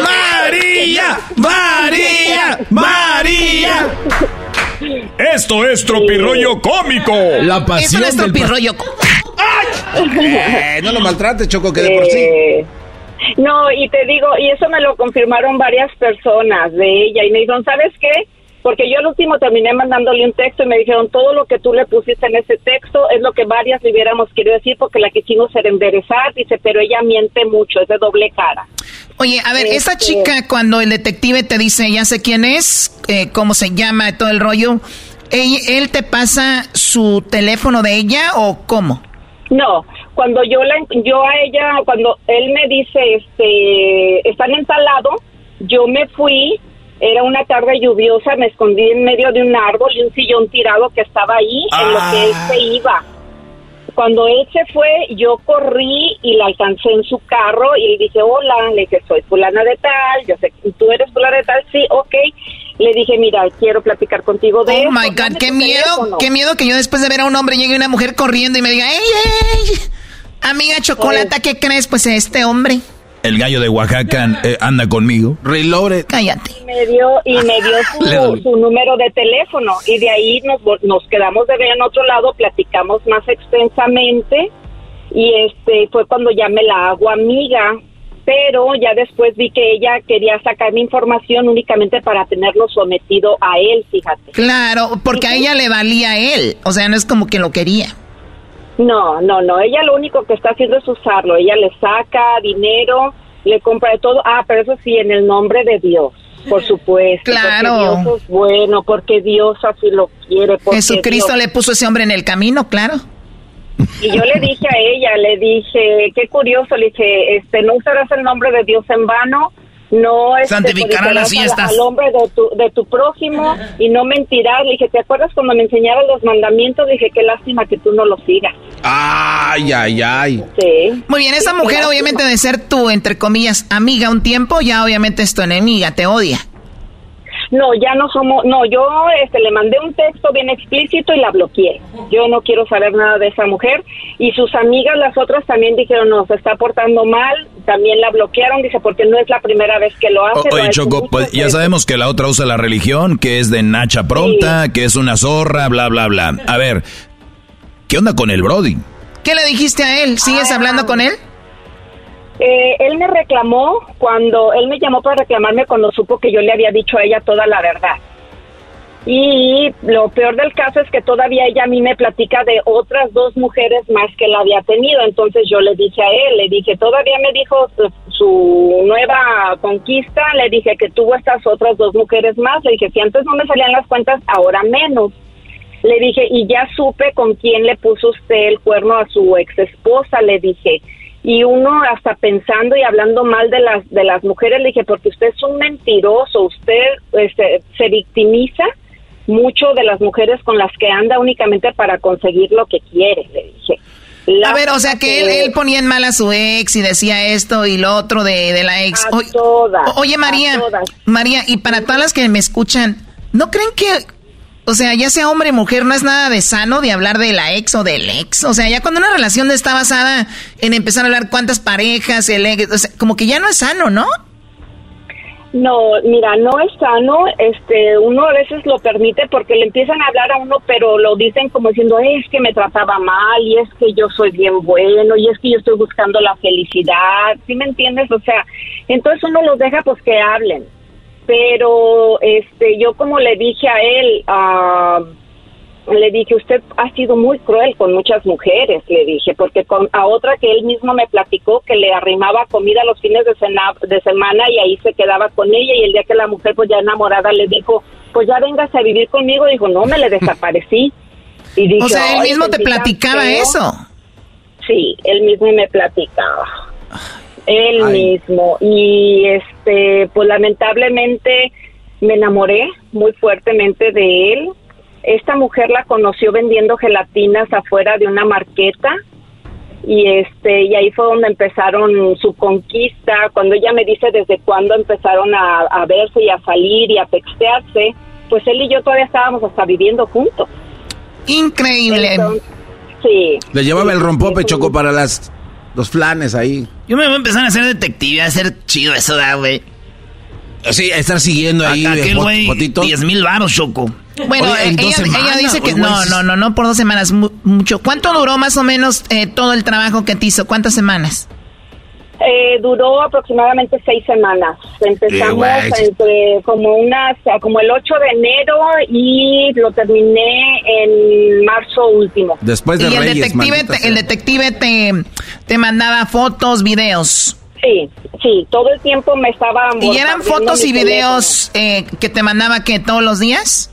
María, María, María. Esto es Tropirollo Cómico. La pasión Eso no es del tropirollo. Eh, no lo maltrates, Choco, que de por sí. Eh, No, y te digo, y eso me lo confirmaron varias personas de ella, y me dijeron, ¿sabes qué? Porque yo al último terminé mandándole un texto y me dijeron, todo lo que tú le pusiste en ese texto es lo que varias le hubiéramos querido decir porque la quisimos ser enderezar, dice, pero ella miente mucho, es de doble cara. Oye, a ver, esa Este- chica cuando el detective te dice, ya sé quién es, eh, cómo se llama, todo el rollo, ¿Él, te pasa su teléfono de ella o cómo? No, cuando yo la, yo a ella, cuando él me dice, este, están en tal lado, yo me fui, era una tarde lluviosa, me escondí en medio de un árbol y un sillón tirado que estaba ahí, en lo que él se ah. iba. Cuando él se fue, yo corrí y la alcancé en su carro y le dije, hola, le dije, soy fulana de tal, yo sé que tú eres fulana de tal, sí, ok. Le dije, mira, quiero platicar contigo de Oh, my God, qué miedo, qué miedo que yo después de ver a un hombre llegue una mujer corriendo y me diga, ¡ey, ey! Amiga Chocolata, ¿qué crees? Pues este hombre. El gallo de Oaxaca eh, anda conmigo. Reloaded. Cállate. Me dio, y me dio su, número de teléfono. Y de ahí nos, nos quedamos de ver en otro lado, platicamos más extensamente. Y este fue cuando ya me la hago amiga. Pero ya después vi que ella quería sacar mi información únicamente para tenerlo sometido a él, fíjate. Claro, porque a ella le valía a él. O sea, no es como que lo quería. No, no, no. Ella lo único que está haciendo es usarlo. Ella le saca dinero, le compra de todo. Ah, pero eso sí, en el nombre de Dios. Por supuesto. Claro. Porque Dios es bueno, porque Dios así lo quiere. Jesucristo le puso ese hombre en el camino, claro. Y yo le dije a ella, le dije, qué curioso, le dije, este, no usarás el nombre de Dios en vano no este, santificarán las fiestas al, hombre de tu, de tu prójimo y no mentirás. Le dije, ¿te acuerdas cuando me enseñaron los mandamientos? Dije, qué lástima que tú no los sigas. Ay, ay, ay. Sí. Muy bien, esa mujer obviamente de ser tu, entre comillas, amiga un tiempo, ya obviamente es tu enemiga, te odia. No, ya no somos, no, yo este, le mandé un texto bien explícito y la bloqueé. Yo no quiero saber nada de esa mujer. Y sus amigas, las otras, también dijeron, no, se está portando mal, también la bloquearon, dice, porque no es la primera vez que lo hace. oye, Choco, pues, ya sabemos que la otra usa la religión, que es de Nacha Pronta, que es una zorra, bla, bla, bla. A ver, ¿qué onda con el Brody? ¿Qué le dijiste a él? ¿Sigues ah. hablando con él? Eh, él me reclamó cuando, él me llamó para reclamarme cuando supo que yo le había dicho a ella toda la verdad. Y lo peor del caso es que todavía ella a mí me platica de otras dos mujeres más que la había tenido. Entonces yo le dije a él, le dije, todavía me dijo su nueva conquista, le dije que tuvo estas otras dos mujeres más. Le dije, si antes no me salían las cuentas, ahora menos. Le dije, y ya supe con quién le puso usted el cuerno a su ex esposa. Le dije, y uno hasta pensando y hablando mal de las de las mujeres le dije porque usted es un mentiroso usted este, se victimiza mucho de las mujeres con las que anda únicamente para conseguir lo que quiere le dije a ver, o sea que él, ponía en mal a su ex y decía esto y lo otro de, de la ex. oye, María, María, y para todas las que me escuchan, ¿no creen que o sea, ya sea hombre o mujer, no es nada de sano de hablar de la ex o del ex. O sea, ya cuando una relación está basada en empezar a hablar cuántas parejas, el ex, o sea, como que ya no es sano, ¿no? No, mira, no es sano. Este, uno a veces lo permite porque le empiezan a hablar a uno, pero lo dicen como diciendo, es que me trataba mal y es que yo soy bien bueno y es que yo estoy buscando la felicidad. ¿Sí me entiendes? O sea, entonces uno los deja pues que hablen pero este yo como le dije a él le dije usted ha sido muy cruel con muchas mujeres le dije porque con a otra que él mismo me platicó que le arrimaba comida los fines de, de semana y ahí se quedaba con ella y el día que la mujer pues ya enamorada le dijo pues ya vengas a vivir conmigo dijo no me le desaparecí y dije, o sea él mismo te platicaba eso. Sí él mismo me platicaba él mismo. Y este, pues lamentablemente me enamoré muy fuertemente de él. Esta mujer la conoció vendiendo gelatinas afuera de una marqueta y este y ahí fue donde empezaron su conquista. Cuando ella me dice desde cuándo empezaron a, verse y a salir y a textearse, pues él y yo todavía estábamos hasta viviendo juntos. Increíble. sí. Le llevaba el rompope choco para las los flanes ahí. Yo me voy a empezar a hacer detective, a hacer chido eso, da, güey. Sí, estar siguiendo ahí. Aquel güey, 10 mil baros, Choco. Bueno, ella, dice que no, no, no, no por dos semanas, mucho. ¿Cuánto duró más o menos eh, todo el trabajo que te hizo? ¿Cuántas semanas? Eh, duró aproximadamente seis semanas. Empezamos entre como unas, como el 8 de enero y lo terminé en marzo último. Después de y el detective, te, el detective te, te mandaba fotos, videos. Sí, sí, todo el tiempo me estaba... ¿Y eran fotos y videos eh, que te mandaba que todos los días?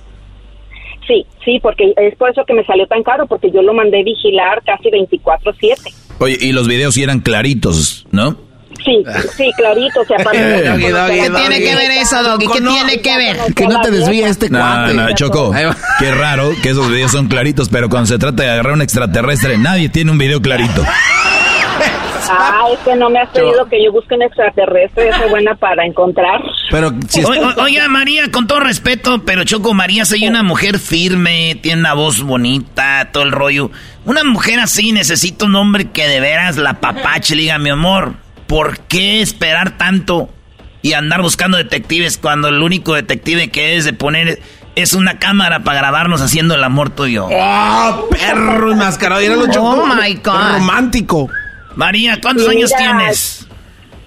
Sí, sí, porque es por eso que me salió tan caro, porque yo lo mandé vigilar casi 24/7. Oye, y los videos sí eran claritos, ¿no? Sí, sí, clarito. O sea, ¿Qué tiene que ver eso, Doggy? ¿Qué tiene que ver? Que no te desvíe este No, cuate. no, Choco, qué raro que esos videos son claritos, pero cuando se trata de agarrar un extraterrestre, nadie tiene un video clarito. Ah, es que no me has pedido que yo busque un extraterrestre, soy buena para encontrar. Pero si O- o- oiga, María, con todo respeto, pero Choco, María, soy una mujer firme, tiene una voz bonita, todo el rollo. Una mujer así necesita un hombre que de veras la papache le diga, mi amor, ¿por qué esperar tanto y andar buscando detectives cuando el único detective que es de poner es una cámara para grabarnos haciendo el amor tuyo? ¡Oh, perro enmascarado! Era lo Choco. Oh, my God. Romántico. María, ¿cuántos Mira, años tienes?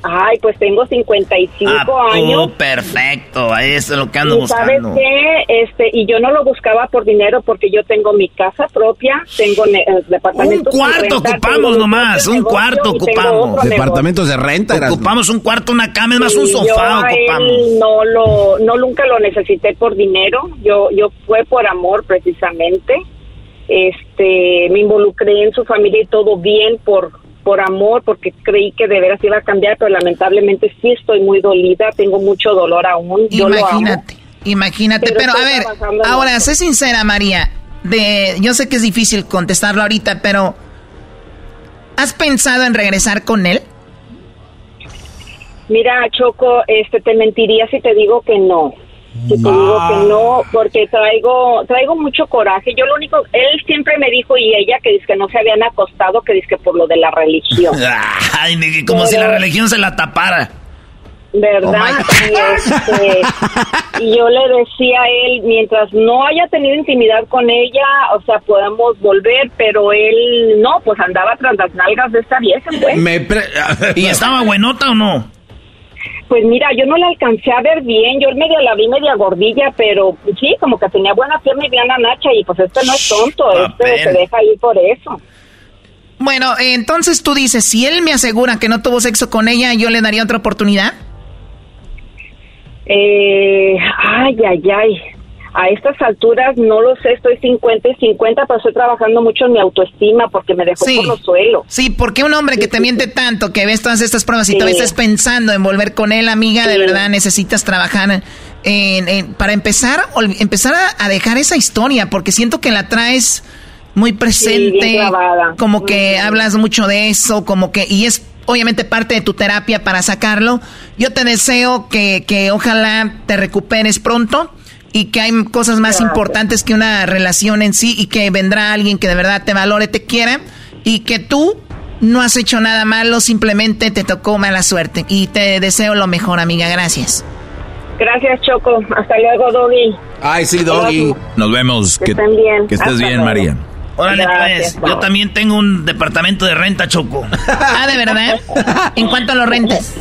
Ay, pues tengo 55 Ah, años. oh, perfecto, eso es lo que ando Y sabes buscando. qué, este, y yo no lo buscaba por dinero porque yo tengo mi casa propia, tengo eh, departamentos. Un cuarto ocupamos nomás, un cuarto ocupamos. Departamentos de renta. Ocupamos un cuarto, una cama, es más Sí, un yo sofá él ocupamos. no lo, no nunca lo necesité por dinero. Yo, yo fue por amor precisamente. Este, me involucré en su familia y todo bien por, por amor, porque creí que de veras iba a cambiar, pero lamentablemente sí estoy muy dolida, tengo mucho dolor aún. Yo lo amo. Imagínate, imagínate. Pero Pero, a ver, ahora, sé sincera, María. De, yo sé que es difícil contestarlo ahorita, pero ¿has pensado en regresar con él? Mira, Choco, este, te mentiría si te digo que no. Si te digo que no, porque traigo traigo mucho coraje. Yo lo único, él siempre me dijo y ella que dice que no se habían acostado, que dice que por lo de la religión. Ay, como si la religión se la tapara. ¿Verdad? y, este, y yo le decía a él, mientras no haya tenido intimidad con ella, o sea, podemos volver, pero él no, pues andaba tras las nalgas de esta vieja, pues. Me pre- ¿Y estaba buenota o no? Pues mira, yo no la alcancé a ver bien, yo medio la vi media gordilla, pero pues, sí, como que tenía buena pierna y bien nacha, y pues este no es tonto, este papel. se deja ir por eso. Bueno, entonces tú dices, si él me asegura que no tuvo sexo con ella, yo le daría otra oportunidad. Eh, ay, ay, ay. A estas alturas no lo sé, estoy 50 y 50, pero estoy trabajando mucho en mi autoestima porque me dejó por los suelos. Sí, porque un hombre que te miente tanto, que ves todas estas pruebas y Sí. todavía estás pensando en volver con él, amiga, de Sí. verdad necesitas trabajar en, en- para empezar, empezar a, a dejar esa historia, porque siento que la traes muy presente, como que hablas mucho de eso, como que, y es obviamente parte de tu terapia para sacarlo. Yo te deseo que, que ojalá te recuperes pronto y que hay cosas más importantes que una relación en sí y que vendrá alguien que de verdad te valore, te quiera y que tú no has hecho nada malo, simplemente te tocó mala suerte y te deseo lo mejor, amiga, gracias. Gracias, Choco. Hasta luego, Doggy. Ay, sí, Doggy. Nos vemos. Que estén bien. Que estés Hasta bien, luego. María. Órale, Gracias, pues, yo también tengo un departamento de renta, Choco. Ah, ¿de verdad? ¿En cuánto lo rentas?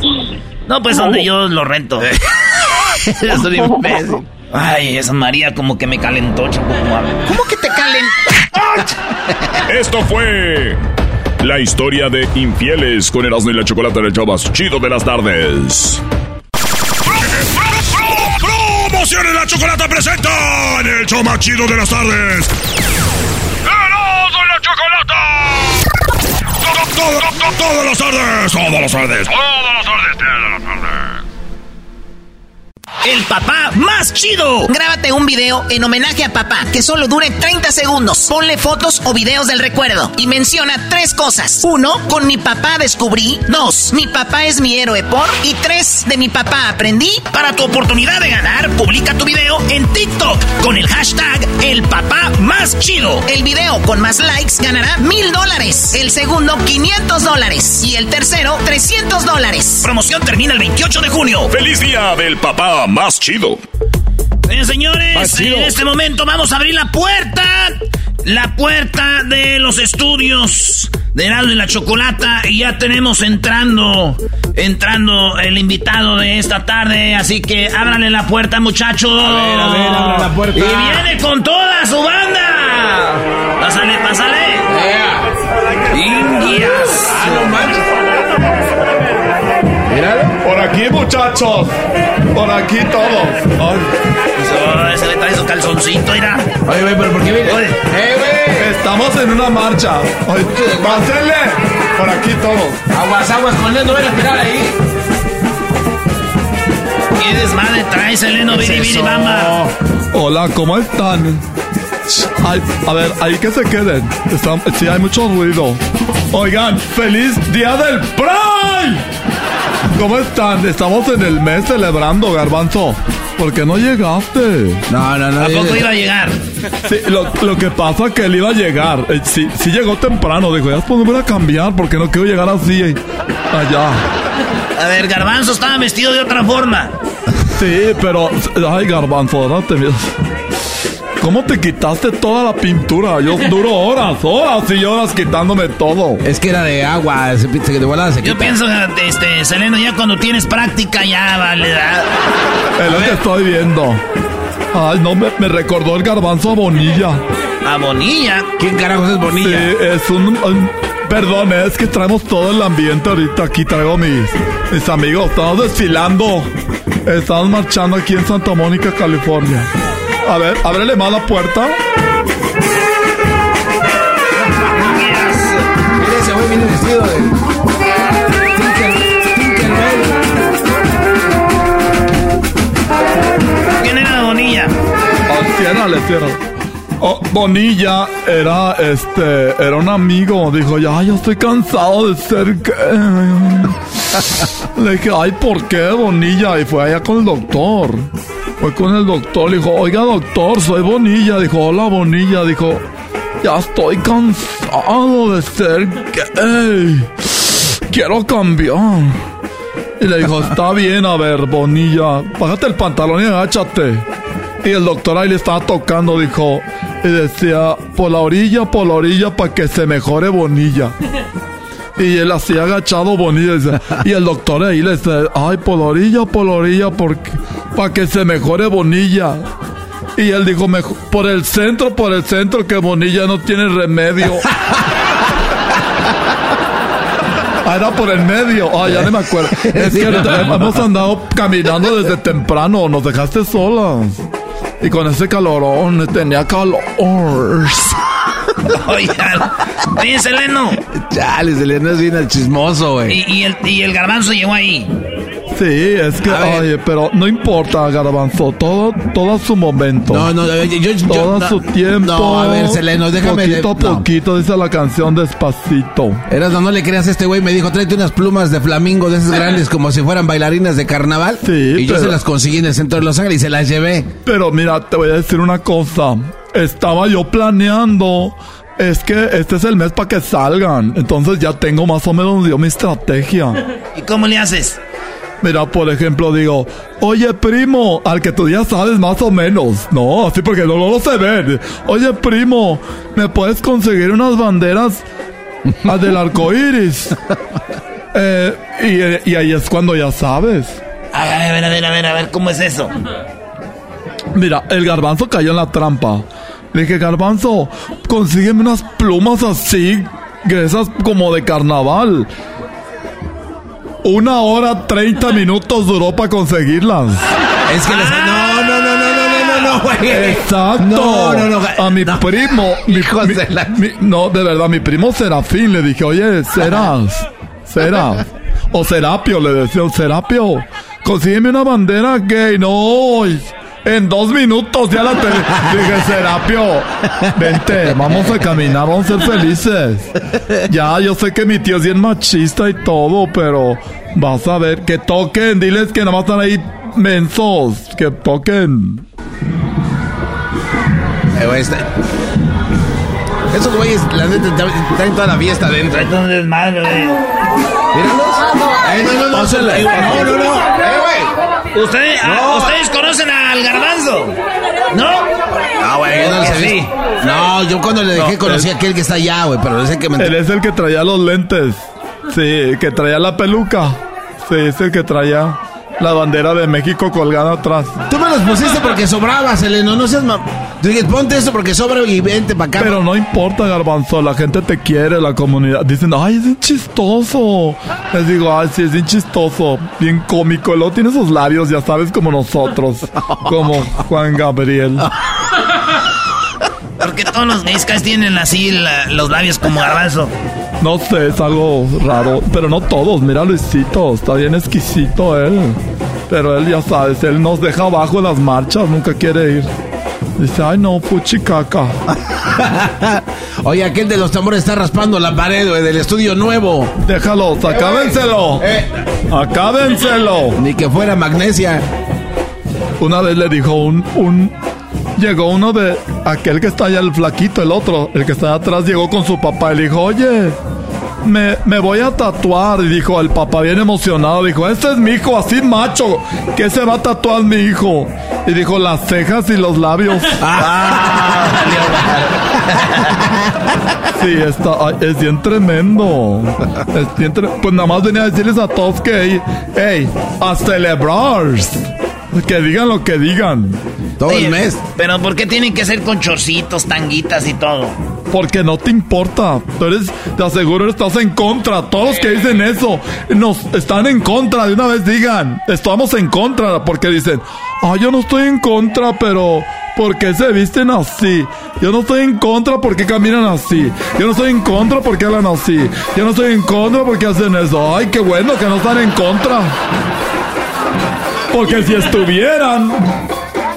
No, pues donde yo lo rento. Eres un imbécil. Ay, esa María como que me calentó, Choco. ¿Cómo que te calentó? Esto fue la historia de infieles con Erasmo y la Chocolata del más chido de las tardes. ¡Promociones la Chocolata presenta en el show más chido de las tardes! ¡Erasmo y la Chocolata! Todo, todo, todo, todas las tardes, todas las tardes, todas las tardes, todas las tardes. El papá más chido. Grábate un video en homenaje a papá que solo dure 30 segundos. Ponle fotos o videos del recuerdo y menciona tres cosas. Uno, con mi papá descubrí. Dos, mi papá es mi héroe por. Y tres, de mi papá aprendí. Para tu oportunidad de ganar, publica tu video en TikTok con el hashtag El Papá Más Chido. El video con más likes ganará mil dólares. El segundo, 500 dólares. Y el tercero, 300 dólares. Promoción termina el 28 de junio. ¡Feliz día del papá más chido! Bien, señores, Más chido. en este momento vamos a abrir la puerta. La puerta de los estudios de Heraldo y la Chocolata. Y ya tenemos entrando, entrando el invitado de esta tarde. Así que ábranle la puerta, muchachos. A ver, a ver, abra la puerta. Y viene con toda su banda. Pásale, pásale. Indias. Míralo. Por aquí aquí, muchachos. Por aquí todos. Ay. Ese le trae su calzoncito, mira. Oye, güey, pero ¿por qué viene? Oye. ¡Eh, güey! Estamos en una marcha. Oye, pásenle. Por aquí todos. Aguas, aguas, con él, no van a tirar ahí. ¿Qué desmadre traes, Eleno? Viri, viri, bamba. Hola, ¿cómo están? Ay, a ver, ahí que se queden. Están, sí, hay mucho ruido. Oigan, feliz día del Pride. ¿Cómo están? Estamos en el mes celebrando, Garbanzo. ¿Por qué no llegaste? No, no, no. ¿A poco iba a llegar? Sí, lo, lo que pasa es que él iba a llegar. Eh, sí, sí llegó temprano. Dijo, ya me voy a cambiar porque no quiero llegar así eh, allá. A ver, Garbanzo estaba vestido de otra forma. Sí, pero... Ay, Garbanzo, ahora te miras. ¿Cómo te quitaste toda la pintura? Yo duro horas, horas y horas quitándome todo. Es que era de agua, se, se, de volada se Yo pienso, este, Seleno, ya cuando tienes práctica ya vale. Es lo que estoy viendo. Ay, no, me, me recordó el garbanzo a Bonilla. A Bonilla. ¿Quién carajos es Bonilla? Sí, es un... un- perdón, es que traemos todo el ambiente ahorita. Aquí traigo mis, mis amigos. Estamos desfilando. Estamos marchando aquí en Santa Mónica, California. A ver, ábrele más la puerta. Mira, ese güey viene vestido de. ¿Quién era Bonilla? Ciérrale, ciérrale. Oh, Bonilla era este era un amigo, dijo, ya yo estoy cansado de ser gay". Le dije, ay, ¿por qué Bonilla? Y fue allá con el doctor. Fue con el doctor, le dijo, oiga doctor, soy Bonilla. Dijo, hola Bonilla, dijo, ya estoy cansado de ser gay. Quiero cambiar. Y le dijo, está bien, a ver, Bonilla, bájate el pantalón y agáchate. Y el doctor ahí le estaba tocando, dijo, y decía, por la orilla, por la orilla, para que se mejore Bonilla. Y él así agachado Bonilla, y el doctor ahí le dice, ay, por la orilla, por la orilla, porque, para que se mejore Bonilla. Y él dijo, "Mejo- por el centro, por el centro, que Bonilla no tiene remedio. Ah, era por el medio. Ah, ya no me acuerdo. Es que hemos andado caminando desde temprano. Nos dejaste solas. Y con ese calorón, tenía calor. Oigan, oye, Seleno. Chale, Seleno es bien el chismoso, güey. Y, y el, y el garbanzo llegó ahí. Sí, es que, oye, pero no importa, Garbanzo. Todo, todo a su momento. No, no, yo, yo, yo- todo a no, su tiempo. No, a ver, Seleno, déjame. Poquito a no. poquito, dice la canción despacito. Eras, no, no le creas a este güey. Me dijo, tráete unas plumas de flamingo de esas grandes como si fueran bailarinas de carnaval. Sí, y yo se las conseguí en el centro de Los Ángeles y se las llevé. Pero mira, te voy a decir una cosa. Estaba yo planeando. Es que este es el mes para que salgan. Entonces ya tengo más o menos yo mi estrategia. ¿Y cómo le haces? Mira, por ejemplo, digo, oye primo, al que tú ya sabes más o menos. No, así porque no, no lo sé ver. Oye primo, ¿me puedes conseguir unas banderas del arco iris? Eh, y, y ahí es cuando ya sabes. A ver, a ver, a ver, a ver, a ver, ¿cómo es eso? Mira, el garbanzo cayó en la trampa. Le dije, garbanzo, consígueme unas plumas así, esas como de carnaval. Una hora, treinta minutos duró para conseguirlas. Es que les... No, no, no, no, no, no, no, no, güey. Exacto. No, no, no. A mi primo. Mi, mi- mi- no, de verdad, mi primo Serafín le dije, oye, Serás, Serás. O Serapio, le decía, Serapio, consígueme una bandera gay. No, y en dos minutos ya la tengo. Dije, Serapio, vente, vamos a caminar, vamos a ser felices. Ya, yo sé que mi tío es bien machista y todo, pero vas a ver, que toquen, diles que nada más están ahí mensos, que toquen. Eh, güey, está- Esos güeyes, la neta, tra- traen toda la fiesta adentro. Trae todo desmadre, güey. Míralos. Eh, no, no, no. No, no, no. Eh, güey. ¿Ustedes, ah, No. ¿Ustedes conocen al garbanzo? ¿No? No, güey, yo no he Sí. No, yo cuando le dejé No, conocí a aquel que está allá, güey, pero ese que me... Él es el que traía los lentes. Sí, que traía la peluca. Sí, es el que traía. La bandera de México colgada atrás. Tú me los pusiste porque sobraba, Seleno, no seas... Ma... Dije, ponte eso porque sobra y vente para acá. Pero no importa, Garbanzo, la gente te quiere, la comunidad. Dicen, ay, es bien chistoso. Les digo, ay, sí, es bien chistoso, bien cómico. Luego tiene esos labios, ya sabes, como nosotros. como Juan Gabriel. Porque todos los gays tienen así los labios como garbanzo. No sé, es algo raro. Pero no todos. Mira Luisito, está bien exquisito él. Pero él ya sabes, él nos deja abajo en las marchas, nunca quiere ir. Dice, ay no, puchicaca. Oye, aquel de los tambores está raspando la pared, güey, del estudio nuevo. Déjalo, acábenselo. Eh. Acábenselo. Ni que fuera magnesia. Una vez le dijo un, un llegó uno de aquel que está allá, el flaquito, el otro, el que está atrás, llegó con su papá y le dijo, oye, me, me, voy a tatuar. Y dijo el papá bien emocionado, dijo, este es mi hijo, así macho, ¿qué se va a tatuar mi hijo? Y dijo, las cejas y los labios. sí, está, es bien tremendo. pues nada más venía a decirles a todos que, hey, a celebrar. Que digan lo que digan. Todo el mes. Pero ¿por qué tienen que ser con chorcitos, tanguitas y todo? Porque no te importa. Tú eres, te aseguro, estás en contra. Todos los que dicen eso nos están en contra. De una vez digan, estamos en contra. Porque dicen, ah, yo no estoy en contra, pero ¿por qué se visten así? Yo no estoy en contra porque caminan así. Yo no estoy en contra porque hablan así. Yo no estoy en contra porque hacen eso. Ay, qué bueno que no están en contra. Porque si estuvieran,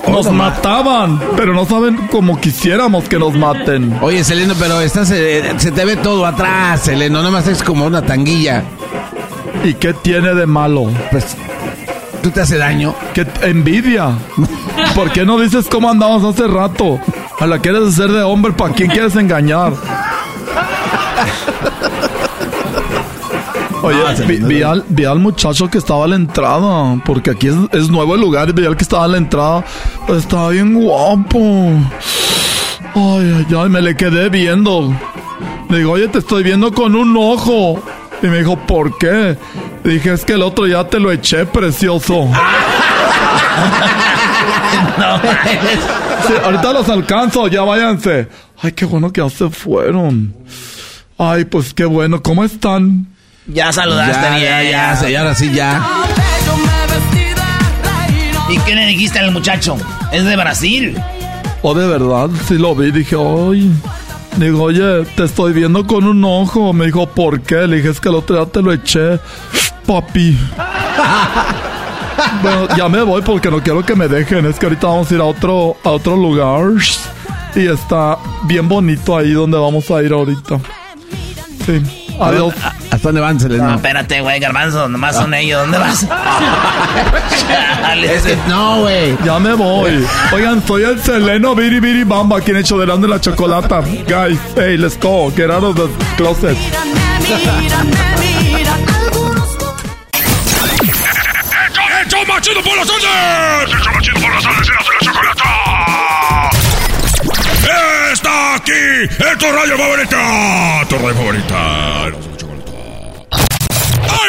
nos mataban, pero no saben cómo quisiéramos que nos maten. Oye, Seleno, pero estás, eh, se te ve todo atrás, Seleno, nada más es como una tanguilla. ¿Y qué tiene de malo? Pues, ¿tú te hace daño? Que envidia. ¿Por qué no dices cómo andabas hace rato? A la quieres hacer de hombre, ¿para quién quieres engañar? Oye, vi, al, muchacho que estaba a la entrada, porque aquí es, nuevo el lugar, vi al que estaba a la entrada, estaba bien guapo. Ay, ay, ay, me le quedé viendo. Le digo, oye, te estoy viendo con un ojo. Y me dijo, ¿por qué? dije, es que el otro ya te lo eché, precioso. ahorita los alcanzo, ya váyanse. Ay, qué bueno que ya se fueron. Ay, pues qué bueno, ¿cómo están? Ya saludaste ya, bien. Ya, ya, ahora sí, ya. ¿Y qué le dijiste al muchacho? Es de Brasil. Oh, de verdad, sí lo vi. Dije, ay. Digo, oye, te estoy viendo con un ojo. Me dijo, ¿por qué? Le dije, es que el otro día te lo eché. Papi. bueno, ya me voy porque no quiero que me dejen. Es que ahorita vamos a ir a otro, a otro lugar. Y está bien bonito ahí donde vamos a ir ahorita. Sí. Adiós. ¿Hasta dónde van, Selena? No, espérate, güey, Garbanzo, nomás son ellos. ¿Dónde vas? es que no, güey. Ya me voy. Oigan, soy el Seleno Biri Biri Bamba, quien hecho delante de la chocolata. Guys, hey, let's go. Get out of the closet. ¡Hecho machido por las ondas! ¡Hecho machido por las ondas! ¡Y la chocolata! está aquí en tu radio favorita. Tu radio favorita.